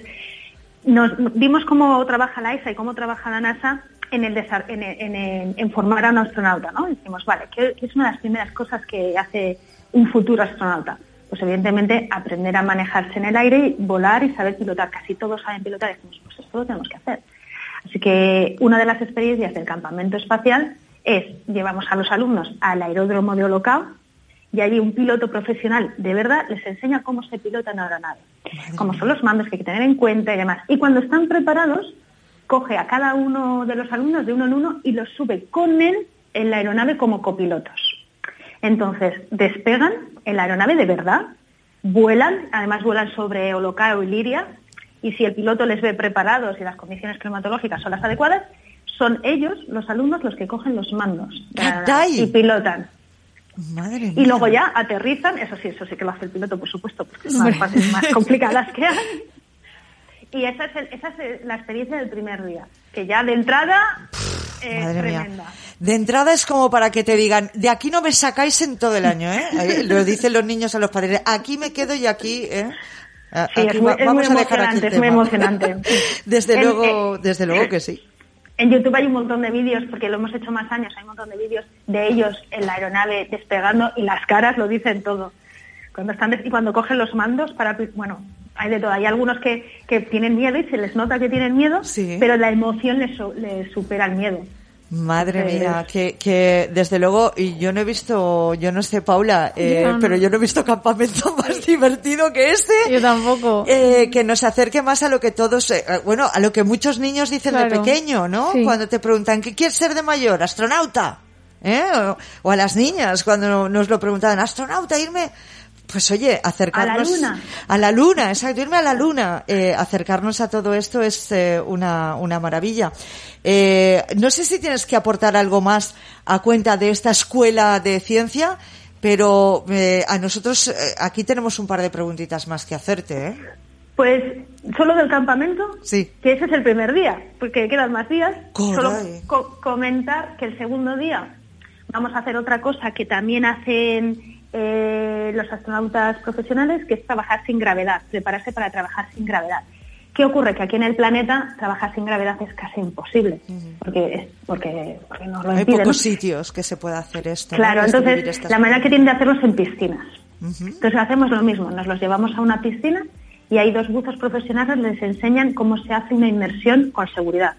nos vimos cómo trabaja la ESA y cómo trabaja la NASA en, el, en, en- en- en formar a un astronauta, ¿no? Y Dijimos, vale, ¿qué, qué es una de las primeras cosas que hace un futuro astronauta? Pues evidentemente aprender a manejarse en el aire, y volar y saber pilotar. Casi todos saben pilotar decimos, pues esto lo tenemos que hacer. Así que una de las experiencias del campamento espacial es, llevamos a los alumnos al aeródromo de Holocao y allí un piloto profesional de verdad les enseña cómo se pilota una aeronave, cómo son los mandos que hay que tener en cuenta y demás. Y cuando están preparados, coge a cada uno de los alumnos de uno en uno y los sube con él en la aeronave como copilotos. Entonces, despegan en la aeronave de verdad, vuelan, además vuelan sobre Holocao y Liria, y si el piloto les ve preparados y las condiciones climatológicas son las adecuadas, son ellos, los alumnos, los que cogen los mandos y pilotan. Madre mía. Y luego ya aterrizan, eso sí, eso sí que lo hace el piloto, por supuesto, porque son las fases más complicadas que hay. Y esa es, el- esa es la experiencia del primer día, que ya de entrada es Madre mía. tremenda. De entrada es como para que te digan, de aquí no me sacáis en todo el año, ¿eh? Lo dicen los niños a los padres, aquí me quedo y aquí, ¿eh? A- Sí, aquí es muy, va- es muy vamos a dejar aquí emocionante, es muy emocionante. desde En- luego, eh, desde luego que sí. En YouTube hay un montón de vídeos, porque lo hemos hecho más años, hay un montón de vídeos de ellos en la aeronave despegando y las caras lo dicen todo. Cuando están y cuando cogen los mandos para bueno, hay de todo. Hay algunos que, que tienen miedo y se les nota que tienen miedo, Sí. pero la emoción les, les supera el miedo. Madre mía, que, que desde luego, y yo no he visto, yo no sé, Paula, eh, Yo no. pero yo no he visto campamento más divertido que este. Yo tampoco. Eh, que nos acerque más a lo que todos, eh, eh, bueno, a lo que muchos niños dicen de pequeño, ¿no? Sí. Cuando te preguntan, ¿qué quieres ser de mayor? ¿Astronauta? ¿Eh? O, o a las niñas, cuando nos lo preguntaban, ¿astronauta? Irme. Pues oye, acercarnos. luna. A la luna, exacto, irme a la luna. Eh, acercarnos a todo esto es eh, una, una maravilla. Eh, no sé si tienes que aportar algo más a cuenta de esta escuela de ciencia, pero eh, a nosotros aquí tenemos un par de preguntitas más que hacerte, ¿eh? Pues solo del campamento, Sí. que ese es el primer día, porque quedan más días. Solo co- comentar que el segundo día vamos a hacer otra cosa que también hacen eh, los astronautas profesionales, que es trabajar sin gravedad, prepararse para trabajar sin gravedad. ¿Qué ocurre? Que aquí en el planeta trabajar sin gravedad es casi imposible, porque, es, porque, porque nos lo Hay pocos sitios que se pueda hacer esto. Claro, entonces la manera que tienen de hacerlo es en piscinas. Entonces hacemos lo mismo, nos los llevamos a una piscina y hay dos buzos profesionales les enseñan cómo se hace una inmersión con seguridad,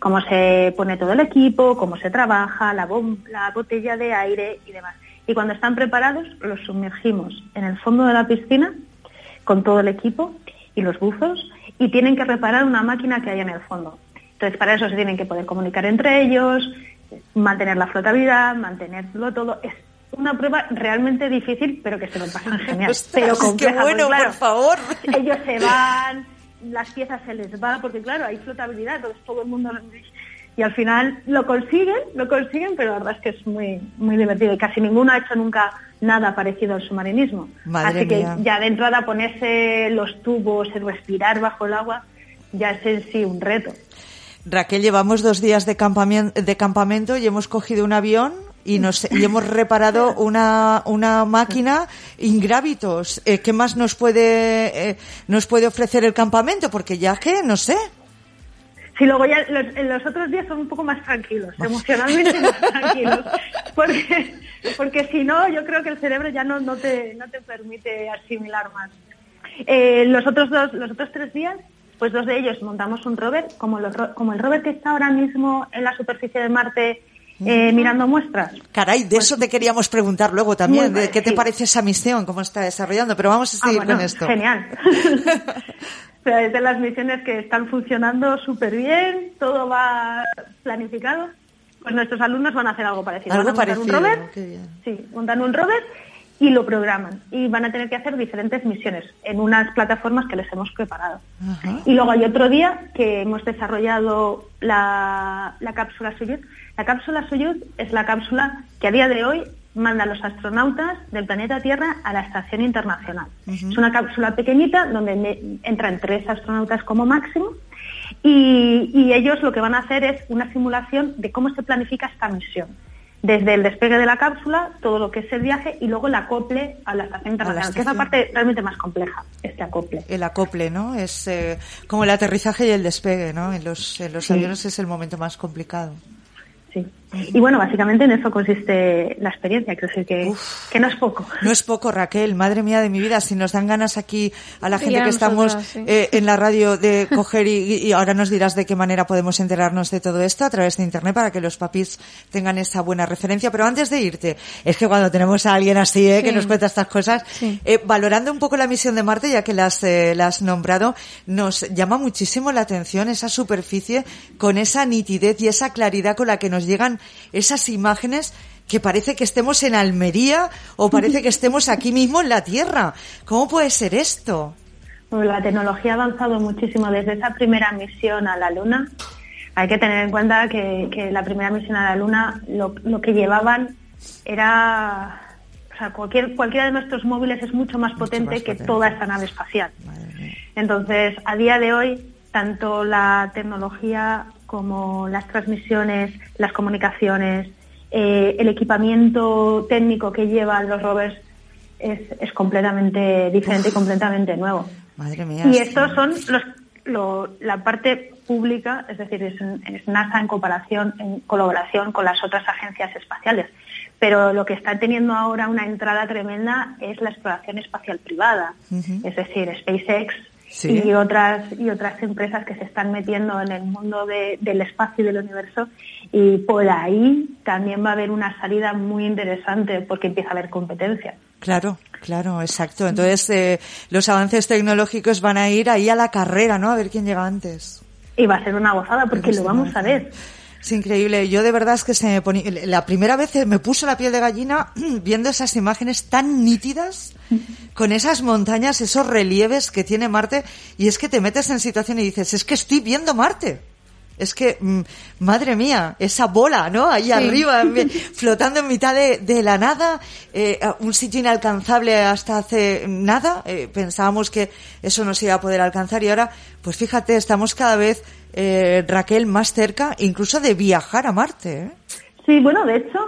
cómo se pone todo el equipo, cómo se trabaja, la, bom- la botella de aire y demás. Y cuando están preparados los sumergimos en el fondo de la piscina con todo el equipo y los buzos y tienen que reparar una máquina que hay en el fondo. Entonces, para eso se tienen que poder comunicar entre ellos, mantener la flotabilidad, mantenerlo todo. Es una prueba realmente difícil, pero que se lo pasan genial. Ostras, pero qué compleja, bueno, porque, claro, por favor. Ellos se van, las piezas se les van, porque claro, hay flotabilidad, entonces todo el mundo... Y al final lo consiguen, lo consiguen, pero la verdad es que es muy, muy divertido y casi ninguno ha hecho nunca nada parecido al submarinismo. Madre Así que mía. ya de entrada ponerse los tubos, el respirar bajo el agua, ya es en sí un reto. Raquel, llevamos dos días de campamento, de campamento y hemos cogido un avión y, nos, y hemos reparado una, una máquina ingrávitos. Eh, ¿Qué más nos puede, eh, nos puede ofrecer el campamento? Porque ya que, no sé. Si luego ya los, los otros días son un poco más tranquilos, emocionalmente más tranquilos, porque, porque si no, yo creo que el cerebro ya no, no, te, no te permite asimilar más. Eh, los otros dos, los otros tres días, pues dos de ellos montamos un rover, como, los como el rover que está ahora mismo en la superficie de Marte eh, mirando muestras. Caray, de eso te queríamos preguntar luego también. De ¿Qué te parece esa misión? ¿Cómo está desarrollando? Pero vamos a Ah, seguir bueno, con esto. Genial. O sea, es de las misiones que están funcionando súper bien, todo va planificado. Pues nuestros alumnos van a hacer algo parecido. Algo van a montar un parecido, rover, qué bien. sí, montan un rover y lo programan. Y van a tener que hacer diferentes misiones en unas plataformas que les hemos preparado. Ajá. Y luego hay otro día que hemos desarrollado la, la cápsula Soyuz. La cápsula Soyuz es la cápsula que a día de hoy manda a los astronautas del planeta Tierra a la Estación Internacional. Es una cápsula pequeñita donde me- entran tres astronautas como máximo y, y ellos lo que van a hacer es una simulación de cómo se planifica esta misión. desde el despegue de la cápsula, todo lo que es el viaje y luego el acople a la estación internacional, que es la parte realmente más compleja, este acople. El acople, ¿no? Es eh, como el aterrizaje y el despegue, ¿no? En los, en los Sí. aviones es el momento más complicado. Sí. Y bueno, básicamente en eso consiste la experiencia, que, decir que, Uf. que no es poco. No es poco, Raquel, madre mía de mi vida, si nos dan ganas aquí a la gente a que estamos sí. eh, en la radio de coger y, y ahora nos dirás de qué manera podemos enterarnos de todo esto a través de internet para que los papis tengan esa buena referencia. Pero antes de irte, es que cuando tenemos a alguien así eh, que nos cuenta estas cosas, Sí. eh, valorando un poco la misión de Marte, ya que la has, eh, la has nombrado, nos llama muchísimo la atención esa superficie con esa nitidez y esa claridad con la que nos llegan esas imágenes que parece que estemos en Almería o parece que estemos aquí mismo en la Tierra. ¿Cómo puede ser esto? Bueno, La tecnología ha avanzado muchísimo desde esa primera misión a la Luna. Hay que tener en cuenta que, que la primera misión a la Luna lo, lo que llevaban era... O sea, cualquier, cualquiera de nuestros móviles es mucho más potente más que potente. toda esta nave espacial. Entonces, a día de hoy, tanto la tecnología como las transmisiones, las comunicaciones, eh, el equipamiento técnico que llevan los rovers es, es completamente diferente y completamente nuevo. Madre mía. Y es- estos son los, lo- la parte pública, es decir, es, es NASA en comparación, en colaboración con las otras agencias espaciales. Pero lo que está teniendo ahora una entrada tremenda es la exploración espacial privada, es decir, SpaceX Sí. y otras y otras empresas que se están metiendo en el mundo de- del espacio y del universo y por ahí también va a haber una salida muy interesante porque empieza a haber competencia. Claro, claro, exacto. Entonces, eh, los avances tecnológicos van a ir ahí a la carrera, ¿no? A ver quién llega antes. Y va a ser una gozada porque lo vamos a ver. Es increíble. Yo de verdad es que se me ponía, la primera vez me puso la piel de gallina viendo esas imágenes tan nítidas, con esas montañas, esos relieves que tiene Marte, y es que te metes en situación y dices, es que estoy viendo Marte. Es que, mm, madre mía, esa bola, ¿no? Ahí arriba, flotando en mitad de, de la nada, eh, un sitio inalcanzable hasta hace nada. eh, pensábamos que eso no se iba a poder alcanzar y ahora, pues fíjate, estamos cada vez, eh, Raquel, más cerca incluso de viajar a Marte. ¿eh? Sí, bueno, de hecho,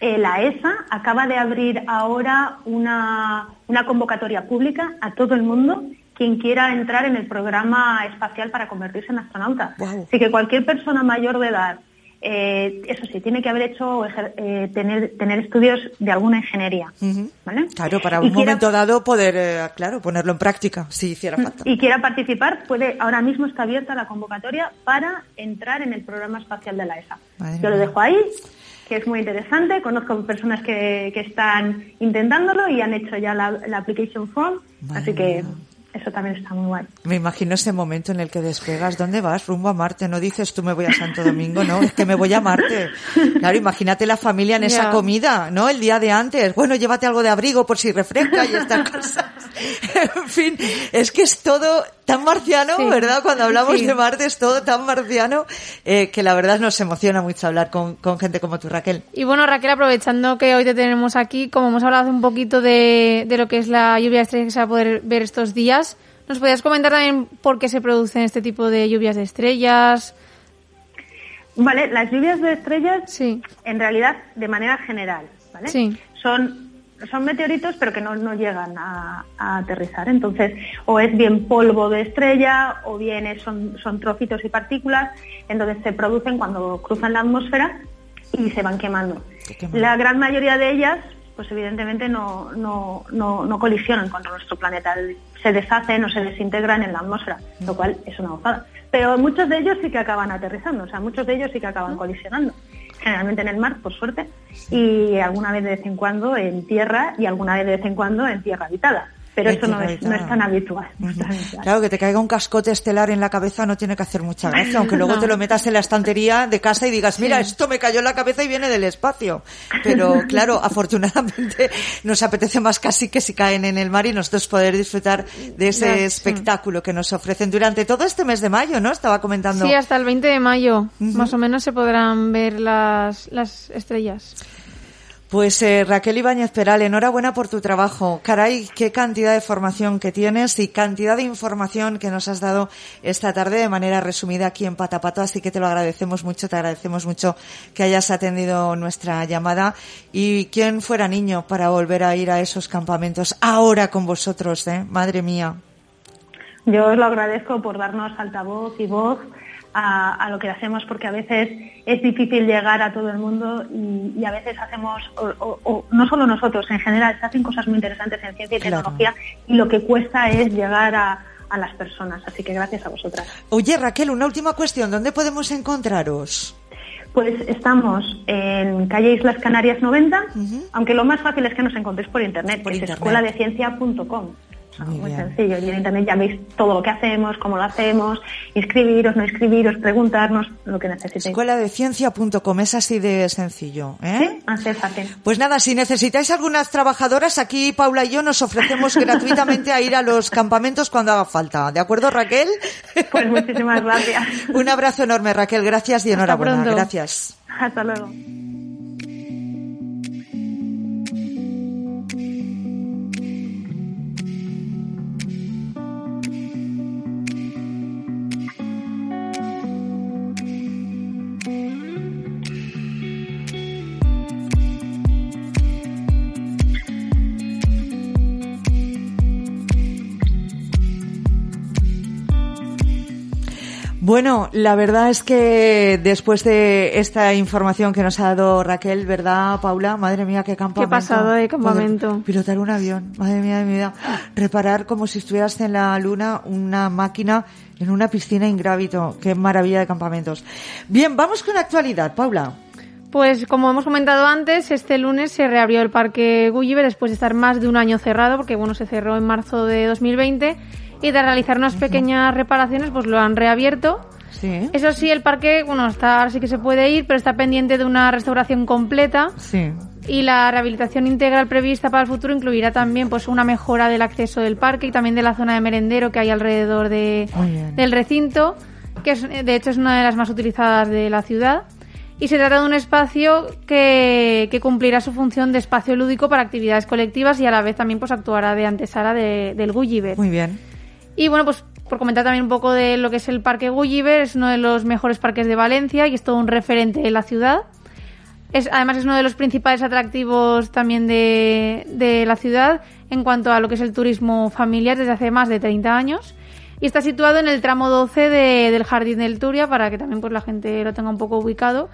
eh, la ESA acaba de abrir ahora una, una convocatoria pública a todo el mundo quien quiera entrar en el programa espacial para convertirse en astronauta. Así que cualquier persona mayor de edad, eh, eso sí, tiene que haber hecho eh, tener, tener estudios de alguna ingeniería. ¿vale? Claro, para Y un quiera- momento dado poder, eh, claro, ponerlo en práctica, si hiciera falta. y quiera participar, puede ahora mismo está abierta la convocatoria para entrar en el programa espacial de la ESA. Madre Yo lo dejo ahí, que es muy interesante. Conozco personas que, que están intentándolo y han hecho ya la, la application form, Madre así que. Eso también está muy guay. Me imagino ese momento en el que despegas. ¿Dónde vas? Rumbo a Marte. No dices tú me voy a Santo Domingo, no, es que me voy a Marte. Claro, imagínate la familia en esa comida, ¿no? El día de antes. Bueno, llévate algo de abrigo por si refresca y estas cosas. En fin, es que es todo tan marciano, Sí. ¿verdad? Cuando hablamos Sí. de Marte es todo tan marciano eh, que la verdad nos emociona mucho hablar con, con gente como tú, Raquel. Y bueno, Raquel, aprovechando que hoy te tenemos aquí, como hemos hablado un poquito de, de lo que es la lluvia de estrellas que se va a poder ver estos días, ¿nos podías comentar también por qué se producen este tipo de lluvias de estrellas? Vale, las lluvias de estrellas, Sí. en realidad, de manera general, ¿vale? Sí. Son, son meteoritos, pero que no, no llegan a, a aterrizar. Entonces, o es bien polvo de estrella, o bien es- son, son trocitos y partículas, entonces se producen cuando cruzan la atmósfera y se van quemando. La gran mayoría de ellas, pues evidentemente no, no, no, no colisionan contra nuestro planeta, se deshacen o se desintegran en la atmósfera, lo cual es una gozada. Pero muchos de ellos sí que acaban aterrizando, o sea, muchos de ellos sí que acaban colisionando. Generalmente en el mar, por suerte, y alguna vez de vez en cuando en tierra y alguna vez de vez en cuando en tierra habitada. Pero eso no es, no es tan habitual. no es tan habitual. Claro, que te caiga un cascote estelar en la cabeza no tiene que hacer mucha gracia, aunque luego No. te lo metas en la estantería de casa y digas, mira, esto me cayó en la cabeza y viene del espacio. Pero claro, afortunadamente nos apetece más casi que si caen en el mar y nosotros poder disfrutar de ese sí. espectáculo que nos ofrecen durante todo este mes de mayo, ¿no? Estaba comentando. Sí, hasta el 20 de mayo, más o menos, se podrán ver las, las estrellas. Pues eh, Raquel Ibáñez Peral, enhorabuena por tu trabajo. Caray, qué cantidad de formación que tienes y cantidad de información que nos has dado esta tarde de manera resumida aquí en Patapato, así que te lo agradecemos mucho, te agradecemos mucho que hayas atendido nuestra llamada. Y quién fuera niño para volver a ir a esos campamentos ahora con vosotros, ¿eh? Madre mía. Yo os lo agradezco por darnos altavoz y voz a, a, lo que hacemos porque a veces es difícil llegar a todo el mundo y, y a veces hacemos, o, o, o, no solo nosotros, en general se hacen cosas muy interesantes en ciencia y Claro. tecnología y lo que cuesta es llegar a, a las personas. Así que gracias a vosotras. Oye, Raquel, una última cuestión. ¿Dónde podemos encontraros? Pues estamos en calle Islas Canarias 90, Ujú. aunque lo más fácil es que nos encontréis por internet, Por que internet. es escueladeciencia.com. Muy Muy bien. sencillo, y en internet ya veis todo lo que hacemos, cómo lo hacemos, inscribiros, no inscribiros, preguntarnos, lo que necesitéis. Escuela de Ciencia.com, es así de sencillo. ¿eh? Sí, así es fácil. Pues nada, si necesitáis algunas trabajadoras, aquí Paula y yo nos ofrecemos gratuitamente a ir a los campamentos cuando haga falta. ¿De acuerdo, Raquel? Pues muchísimas gracias. Un abrazo enorme, Raquel. Gracias y enhorabuena. pronto. Gracias. Hasta luego. Bueno, la verdad es que después de esta información que nos ha dado Raquel, ¿verdad, Paula? Madre mía, qué campamento. pasada de campamento. Pilotar un avión, madre mía de mi vida. Reparar como si estuvieras en la luna una máquina en una piscina ingrávido. Qué maravilla de campamentos. Bien, vamos con la actualidad, Paula. Pues como hemos comentado antes, este lunes se reabrió el Parque Gulliver después de estar más de un año cerrado, porque bueno, se cerró en marzo de 2020 y de realizar unas pequeñas reparaciones, pues lo han reabierto. Sí. Eso sí, el parque, bueno, está, ahora sí que se puede ir, pero está pendiente de una restauración completa Sí. y la rehabilitación integral prevista para el futuro incluirá también pues una mejora del acceso del parque y también de la zona de merendero que hay alrededor de, del recinto, que es, de hecho es una de las más utilizadas de la ciudad. Y se trata de un espacio que, que cumplirá su función de espacio lúdico para actividades colectivas y a la vez también pues actuará de antesala de- del Gulliver. Muy bien. Y bueno, pues por comentar también un poco de lo que es el Parque Gulliver, es uno de los mejores parques de Valencia y es todo un referente en la ciudad. Es, además es uno de los principales atractivos también de, de la ciudad en cuanto a lo que es el turismo familiar desde hace más de 30 años. Y está situado en el tramo 12 de- del Jardín del Turia para que también pues, la gente lo tenga un poco ubicado.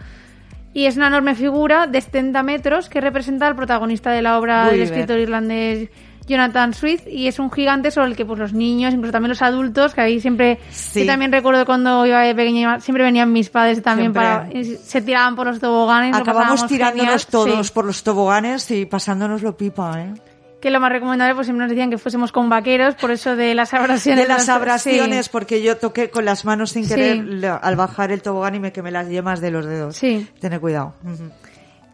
Y es una enorme figura de 70 metros que representa al protagonista de la obra del Gulliver. escritor irlandés Jonathan Swift y es un gigante sobre el que pues los niños, incluso también los adultos, que ahí siempre, Sí. yo también recuerdo cuando iba de pequeña, siempre venían mis padres también Siempre. para, se tiraban por los toboganes. lo Acabamos tirándonos genial. todos Sí. por los toboganes y pasándonoslo pipa, ¿eh? Que lo más recomendable, pues siempre nos decían que fuésemos con vaqueros, por eso de las abrasiones. de las abrasiones, sí. porque yo toqué con las manos sin querer al bajar el tobogán y me quemé las yemas de los dedos. Sí. Tener cuidado. Ujú.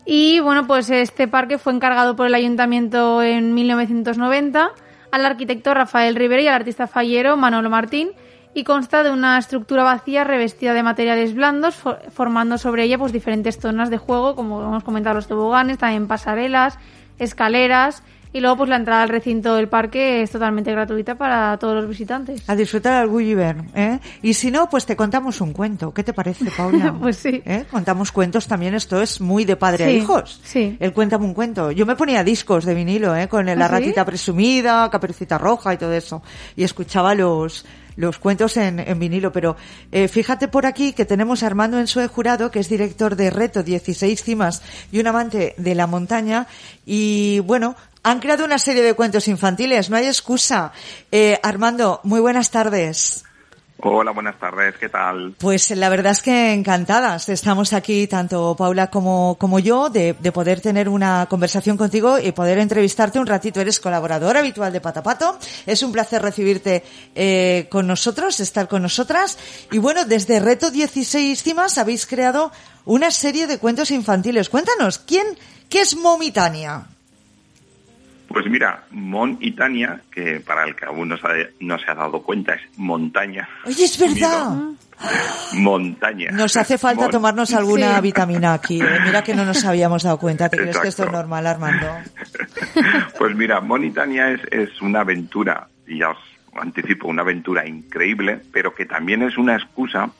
Y bueno, pues este parque fue encargado por el ayuntamiento en 1990 al arquitecto Rafael Rivera y al artista fallero Manolo Martín y consta de una estructura vacía revestida de materiales blandos fo- formando sobre ella pues diferentes zonas de juego como hemos comentado los toboganes, también pasarelas, escaleras y luego pues la entrada al recinto del parque es totalmente gratuita para todos los visitantes. A disfrutar al Gulliver, ¿eh? Y si no, pues te contamos un cuento. ¿Qué te parece, Paula? Pues sí. ¿Eh? Contamos cuentos también, esto es muy de padre a Sí, hijos. sí. El cuéntame un cuento. Yo me ponía discos de vinilo, ¿eh? Con la ¿Ah, sí? ratita presumida, caperucita roja y todo eso. Y escuchaba los, los cuentos en, en vinilo. Pero eh, fíjate por aquí que tenemos a Armando Ensue Jurado, que es director de Reto 16 Cimas y un amante de la montaña. Y bueno, han creado una serie de cuentos infantiles, no hay excusa. Eh, Armando, muy buenas tardes. Hola, buenas tardes, ¿qué tal? Pues la verdad es que encantadas. Estamos aquí, tanto Paula como, como yo, de, de poder tener una conversación contigo y poder entrevistarte un ratito. Eres colaborador habitual de Patapato. Es un placer recibirte eh, con nosotros, estar con nosotras. Y bueno, desde Reto 16 Cimas habéis creado una serie de cuentos infantiles. Cuéntanos, ¿quién, qué es Momitania? Pues mira, Mon y Tania, que para el que aún no se ha, no se ha dado cuenta es montaña. Oye, es verdad. montaña. Nos hace falta Mon- tomarnos alguna Sí. vitamina aquí. ¿eh? Mira que no nos habíamos dado cuenta. ¿Te crees que esto es normal, Armando? Pues mira, Monitania es, es una aventura, y ya os anticipo, una aventura increíble, pero que también es una excusa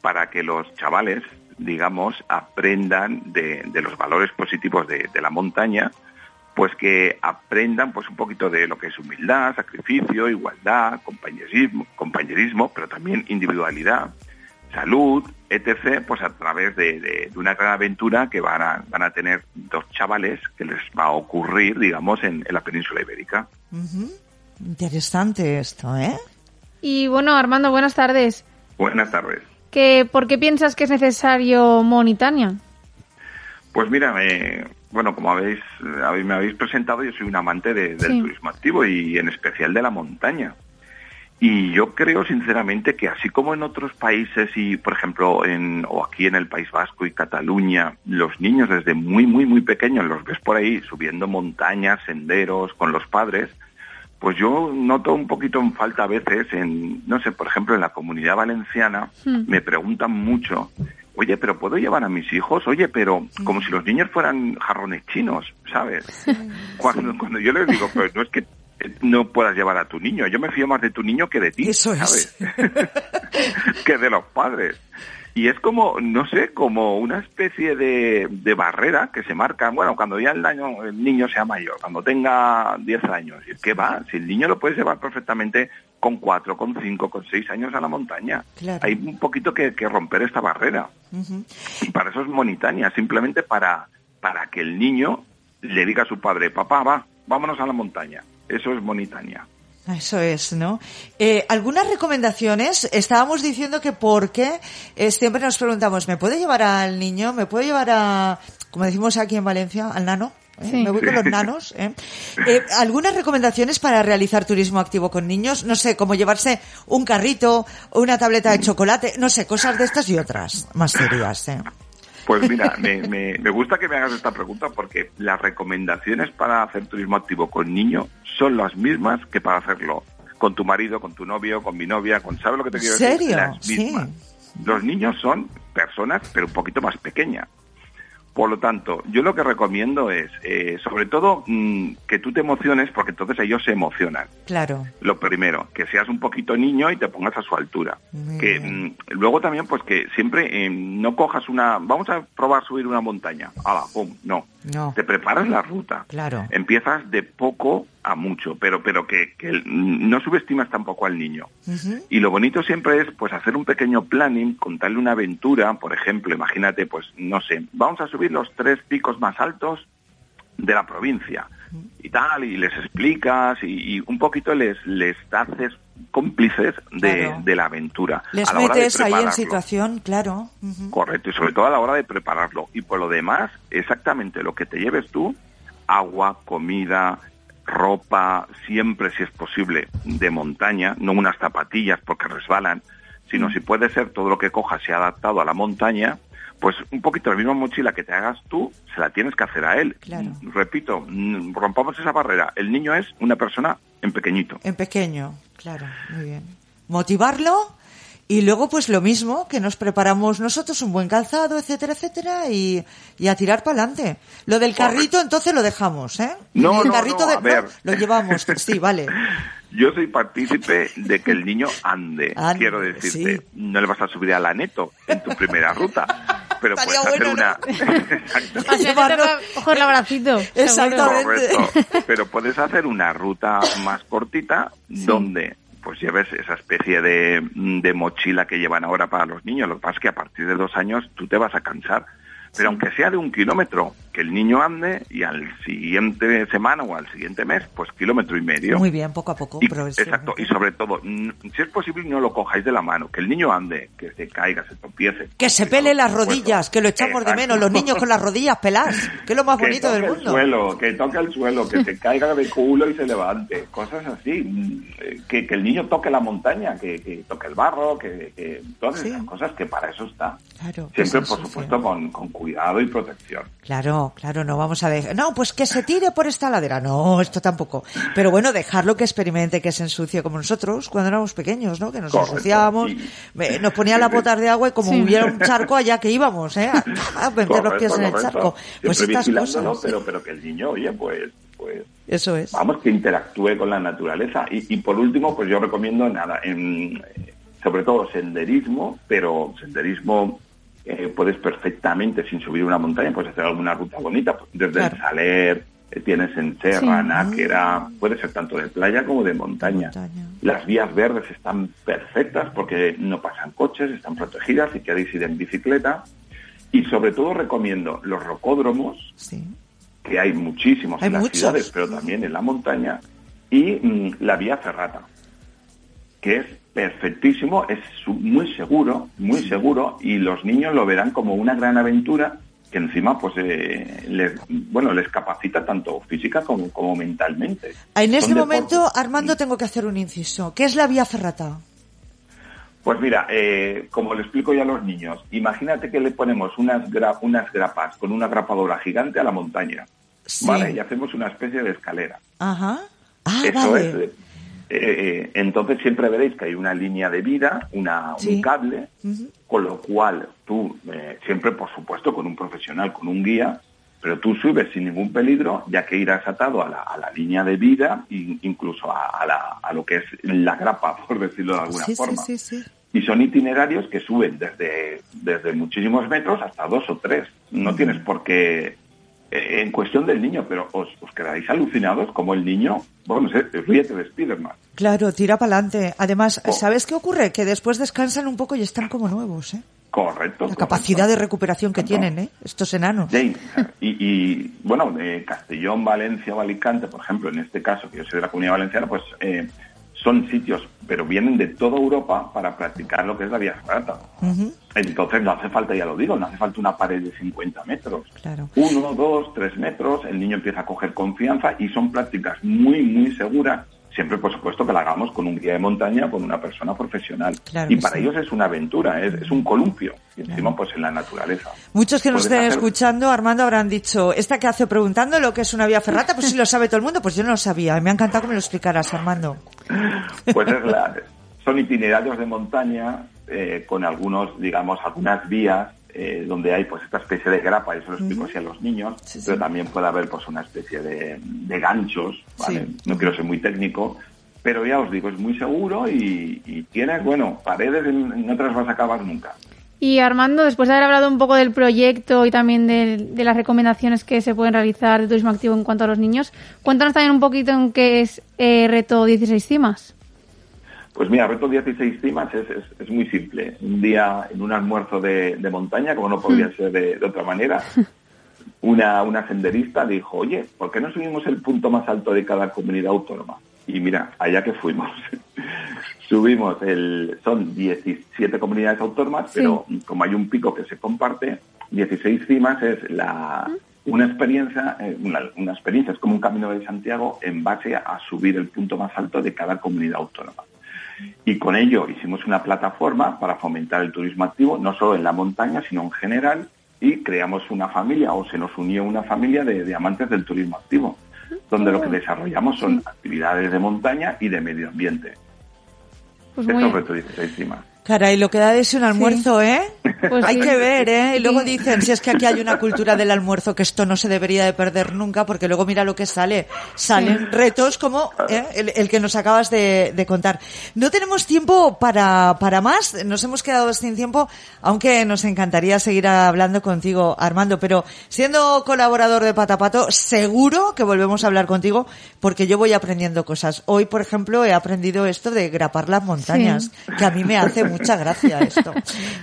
para que los chavales, digamos, aprendan de, de los valores positivos de, de la montaña, pues que aprendan pues un poquito de lo que es humildad, sacrificio, igualdad, compañerismo, compañerismo pero también individualidad, salud, etc., pues a través de, de- de una gran aventura que van a, van a tener dos chavales que les va a ocurrir, digamos, en, en la península ibérica. Interesante esto, ¿eh? Y bueno, Armando, buenas tardes. Buenas tardes. ¿Que, ¿Por qué piensas que es necesario Monitania? Pues mira, eh, bueno, como habéis, habéis- me habéis presentado, yo soy un amante de- del Sí. turismo activo y en especial de la montaña. Y yo creo sinceramente que así como en otros países y, por ejemplo, en, o aquí en el País Vasco y Cataluña, los niños desde muy, muy, muy pequeños los ves por ahí subiendo montañas, senderos con los padres, pues yo noto un poquito en falta a veces en, no sé, por ejemplo, en la comunidad valenciana Hmm. me preguntan mucho, oye, pero ¿puedo llevar a mis hijos? Oye, pero como si los niños fueran jarrones chinos, ¿sabes? Cuando, cuando yo les digo, pues no es que eh, no puedas llevar a tu niño, yo me fío más de tu niño que de ti, Eso es. ¿sabes? que de los padres. Y es como, no sé, como una especie de, de barrera que se marca, bueno, cuando ya el, año, el niño sea mayor, cuando tenga 10 años, ¿y ¿qué va? Si el niño lo puedes llevar perfectamente con 4, con 5, con 6 años a la montaña. Claro. Hay un poquito que, que romper esta barrera. Y para eso es monitaña, simplemente para, para que el niño le diga a su padre, papá, va, vámonos a la montaña. Eso es monitaña. Eso es, ¿no? Eh, algunas recomendaciones. Estábamos diciendo que porque eh, siempre nos preguntamos, ¿me puede llevar al niño? ¿Me puede llevar a, como decimos aquí en Valencia, al nano? ¿Eh? Sí. Me voy con los nanos. ¿eh? Eh, algunas recomendaciones para realizar turismo activo con niños, no sé, como llevarse un carrito o una tableta de chocolate, no sé, cosas de estas y otras más serias. Pues mira, me, me, me gusta que me hagas esta pregunta porque las recomendaciones para hacer turismo activo con niño son las mismas que para hacerlo con tu marido, con tu novio, con mi novia, con ¿sabes lo que te ¿En quiero serio? decir? Las Sí. mismas. Los niños son personas, pero un poquito más pequeñas. Por lo tanto, yo lo que recomiendo es, eh, sobre todo, mm, que tú te emociones, porque entonces ellos se emocionan. Claro. Lo primero, que seas un poquito niño y te pongas a su altura. Muy que mm, luego también, pues que siempre eh, no cojas una, vamos a probar subir una montaña. ¡Hala, pum! No. No. Te preparas la ruta. Claro. Empiezas de poco a mucho, pero pero que, que no subestimas tampoco al niño. Y lo bonito siempre es pues hacer un pequeño planning, contarle una aventura, por ejemplo, imagínate, pues no sé, vamos a subir los tres picos más altos de la provincia y tal, y les explicas y, y un poquito les, les haces cómplices de, Claro. de la aventura. Les a la hora de metes ahí en situación, claro. Correcto, y sobre todo a la hora de prepararlo. Y por lo demás, exactamente lo que te lleves tú, agua, comida, ropa, siempre si es posible, de montaña, no unas zapatillas porque resbalan, Mm. sino si puede ser todo lo que cojas se ha adaptado a la montaña, pues un poquito la misma mochila que te hagas tú, se la tienes que hacer a él. Claro. Repito, mm, rompamos esa barrera. El niño es una persona en pequeñito. En pequeño, claro, muy bien. Motivarlo y luego pues lo mismo, que nos preparamos nosotros un buen calzado, etcétera, etcétera, y, y a tirar para adelante. Lo del carrito entonces lo dejamos, ¿eh? No, el no, carrito no, de- a ver. lo llevamos, sí, vale. Yo soy partícipe de que el niño ande. Ande, Quiero decirte, sí. no le vas a subir a la neto en tu primera ruta, pero Estaría puedes hacer una. Exacto. Abracito. Exactamente. Correcto. Pero puedes hacer una ruta más cortita donde pues lleves esa especie de, de mochila que llevan ahora para los niños. Lo que pasa es que a partir de dos años tú te vas a cansar. Pero aunque sea de un kilómetro, que el niño ande y al siguiente semana o al siguiente mes, pues kilómetro y medio. Muy bien, poco a poco, Y- exacto, y sobre todo, si es posible, no lo cojáis de la mano, que el niño ande, que se caiga, se tropiece. Que se pele las rodillas, que lo echamos de menos, los niños con las rodillas peladas, que es lo más bonito del el mundo. suelo, que toque el suelo, que se caiga de culo y se levante, cosas así, mm, que, que el niño toque la montaña, que, que toque el barro, que, que todas Sí. esas cosas que para eso está. Claro, Siempre, por supuesto, con, con cuidado y protección. Claro, No, claro, no vamos a dejar. No, pues que se tire por esta ladera. No, esto tampoco. Pero bueno, dejarlo que experimente, que se ensucie como nosotros cuando éramos pequeños, ¿no? Que nos Correcto, ensuciábamos, nos ponía las botas de agua y como Sí. hubiera un charco allá que íbamos, ¿eh? A, meter los pies en el charco. Pues estas cosas. pero, pero que el niño, oye, pues, pues Eso es. vamos, que interactúe con la naturaleza. Y, y por último, pues yo recomiendo nada, en, sobre todo senderismo, pero senderismo eh, puedes perfectamente, sin subir una montaña, puedes hacer alguna ruta bonita, desde Claro. el Saler, eh, tienes en Serra, Sí. Náquera, puede ser tanto de playa como de montaña. Montaña. Las vías verdes están perfectas porque no pasan coches, están protegidas y queréis ir en bicicleta. Y sobre todo recomiendo los rocódromos, Sí. que hay muchísimos Hay en las ciudades, pero también en la montaña, y mm, la vía ferrata, que es perfectísimo, es muy seguro, muy seguro, y los niños lo verán como una gran aventura que encima pues eh, les, bueno, les capacita tanto física como, como mentalmente. En este Son deportes- momento, Armando, tengo que hacer un inciso. ¿Qué es la vía ferrata? Pues mira, eh, como le explico yo a los niños, imagínate que le ponemos unas, gra- unas grapas con una grapadora gigante a la montaña, Sí. ¿vale? Y hacemos una especie de escalera. Ajá. Ah, Eso vale. es. Eh, eh, entonces siempre veréis que hay una línea de vida, una, Sí. un cable, con lo cual tú, eh, siempre por supuesto con un profesional, con un guía, pero tú subes sin ningún peligro, ya que irás atado a la, a la línea de vida, e incluso a, a la- a lo que es la grapa, por decirlo de alguna Sí, forma. sí. Y son itinerarios que suben desde, desde muchísimos metros hasta dos o tres. No tienes por qué, en cuestión del niño, pero os, os quedaréis alucinados como el niño, bueno, se ríete de Spiderman. Claro, tira para adelante. Además, Oh. ¿sabes qué ocurre? Que después descansan un poco y están como nuevos, ¿eh? Correcto. La capacidad de recuperación que tienen, ¿eh? Estos enanos. Sí, y, y, bueno, de Castellón, Valencia o Alicante, por ejemplo, en este caso, que yo soy de la Comunidad Valenciana, pues eh, son sitios, pero vienen de toda Europa para practicar lo que es la vía ferrata. Entonces no hace falta, ya lo digo, no hace falta una pared de 50 metros. Claro. Uno, dos, tres metros, el niño empieza a coger confianza y son prácticas muy, muy seguras, siempre por supuesto que la hagamos con un guía de montaña, con una persona profesional. Claro y para sí. ellos es una aventura, es, es un columpio, y encima pues en la naturaleza. Muchos que nos Puedes estén hacer- escuchando, Armando, habrán dicho, esta que hace preguntando lo que es una vía ferrata, pues sí lo sabe todo el mundo, pues yo no lo sabía. Me ha encantado que me lo explicaras, Armando. Pues es la- son itinerarios de montaña eh, con algunos, digamos, algunas vías eh, donde hay pues esta especie de grapa, y eso lo explico así a los niños, Sí, sí. pero también puede haber pues una especie de, de ganchos, ¿vale? Sí. No quiero ser muy técnico, pero ya os digo, es muy seguro y, y tienes, bueno, paredes en, no te las vas a acabar nunca. Y Armando, después de haber hablado un poco del proyecto y también de, de las recomendaciones que se pueden realizar de turismo activo en cuanto a los niños, cuéntanos también un poquito en qué es eh, Reto 16 Cimas. Pues mira, Reto 16 Cimas es, es, es muy simple. Un día en un almuerzo de, de montaña, como no podría ser de, de otra manera, una, una senderista dijo, oye, ¿por qué no subimos el punto más alto de cada comunidad autónoma? Y mira, allá que fuimos. Subimos el, son 17 comunidades autónomas, Sí. pero como hay un pico que se comparte, 16 cimas es la, una experiencia, eh, una, una experiencia, es como un camino de Santiago en base a subir el punto más alto de cada comunidad autónoma. Y con ello hicimos una plataforma para fomentar el turismo activo, no solo en la montaña, sino en general, y creamos una familia, o se nos unió una familia de, de amantes del turismo activo, donde lo que desarrollamos son actividades de montaña y de medio ambiente. Pues Eso muy, es reto 16 cimas. Caray, lo que da de ese un almuerzo, ¿eh? Pues hay sí. que ver, ¿eh? Y luego dicen, si es que aquí hay una cultura del almuerzo, que esto no se debería de perder nunca, porque luego mira lo que sale. Salen retos como ¿eh? el, el que nos acabas de, de contar. No tenemos tiempo para, para más, nos hemos quedado sin tiempo, aunque nos encantaría seguir hablando contigo, Armando, pero siendo colaborador de Patapato, seguro que volvemos a hablar contigo, porque yo voy aprendiendo cosas. Hoy, por ejemplo, he aprendido esto de grapar las montañas, que a mí me hace mucha gracia esto.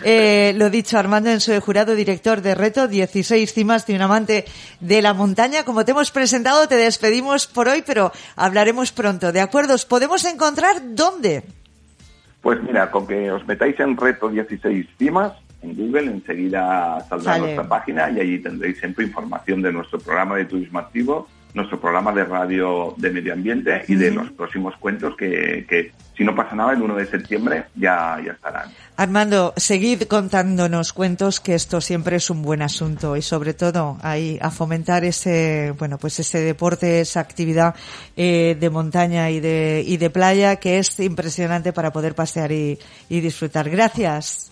Eh, lo dicho, Armando en su jurado, director de Reto 16 Cimas de un amante de la montaña. Como te hemos presentado, te despedimos por hoy, pero hablaremos pronto. ¿De acuerdo? ¿Os podemos encontrar dónde? Pues mira, con que os metáis en reto 16 cimas en Google, enseguida saldrá Sale. nuestra página y allí tendréis siempre información de nuestro programa de turismo activo, nuestro programa de radio de medio ambiente y de los próximos cuentos que, que si no pasa nada, el 1 de septiembre ya, ya estarán. Armando, seguid contándonos cuentos que esto siempre es un buen asunto y sobre todo ahí a fomentar ese, bueno, pues ese deporte, esa actividad eh, de montaña y de, y de playa que es impresionante para poder pasear y, y disfrutar. Gracias.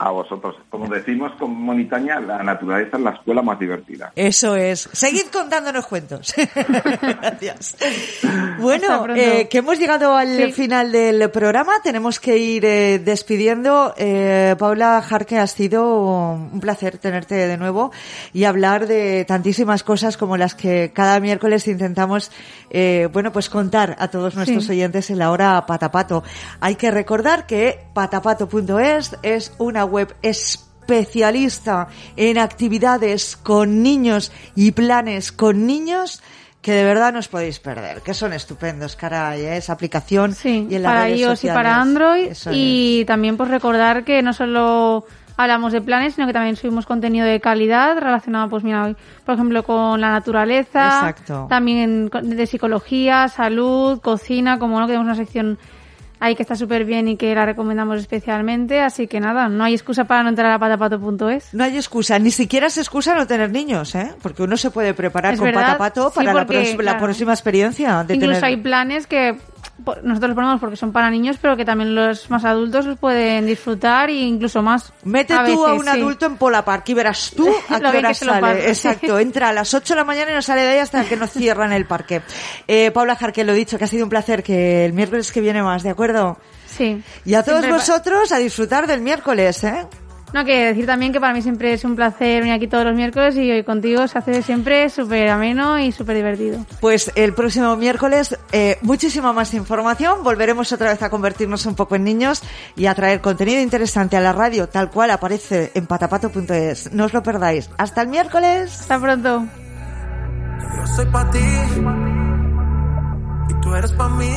A vosotros. Como decimos con Monitaña, la naturaleza es la escuela más divertida. Eso es. Seguid contándonos cuentos. Gracias. Bueno, eh, que hemos llegado al Sí. final del programa. Tenemos que ir eh, despidiendo. Eh, Paula Jarque, ha sido un placer tenerte de nuevo y hablar de tantísimas cosas como las que cada miércoles intentamos, eh, bueno, pues contar a todos nuestros Sí. oyentes en la hora Patapato. Hay que recordar que patapato.es es una web especialista en actividades con niños y planes con niños que de verdad no os podéis perder, que son estupendos, caray, ¿eh? esa aplicación Sí, y en las para redes iOS y para Android. Y también pues recordar que no solo hablamos de planes, sino que también subimos contenido de calidad relacionado, pues mira, hoy, por ejemplo, con la naturaleza. Exacto. También de psicología, salud, cocina, como no, que tenemos una sección ahí que está súper bien y que la recomendamos especialmente. Así que nada, no hay excusa para no entrar a patapato.es. No hay excusa, ni siquiera es excusa no tener niños, ¿eh? Porque uno se puede preparar Es con verdad, patapato sí, para la, porque, pros- la claro. próxima experiencia de Incluso tener... hay planes que nosotros los ponemos porque son para niños, pero que también los más adultos los pueden disfrutar e incluso más. Mete a tú a un sí. adulto en Pola Park y verás tú a qué hora sale. Exacto, entra a las 8 de la mañana y no sale de ahí hasta que no cierran el parque. Eh, Paula Jarque, lo dicho, que ha sido un placer, que el miércoles que viene más, ¿de acuerdo? Sí. Y a todos Siempre vosotros a disfrutar del miércoles, ¿eh? No, que decir también que para mí siempre es un placer venir aquí todos los miércoles y hoy contigo se hace siempre súper ameno y súper divertido. Pues el próximo miércoles eh, muchísima más información. Volveremos otra vez a convertirnos un poco en niños y a traer contenido interesante a la radio, tal cual aparece en patapato.es. No os lo perdáis. Hasta el miércoles. Hasta pronto. Yo soy para ti y tú eres para mí.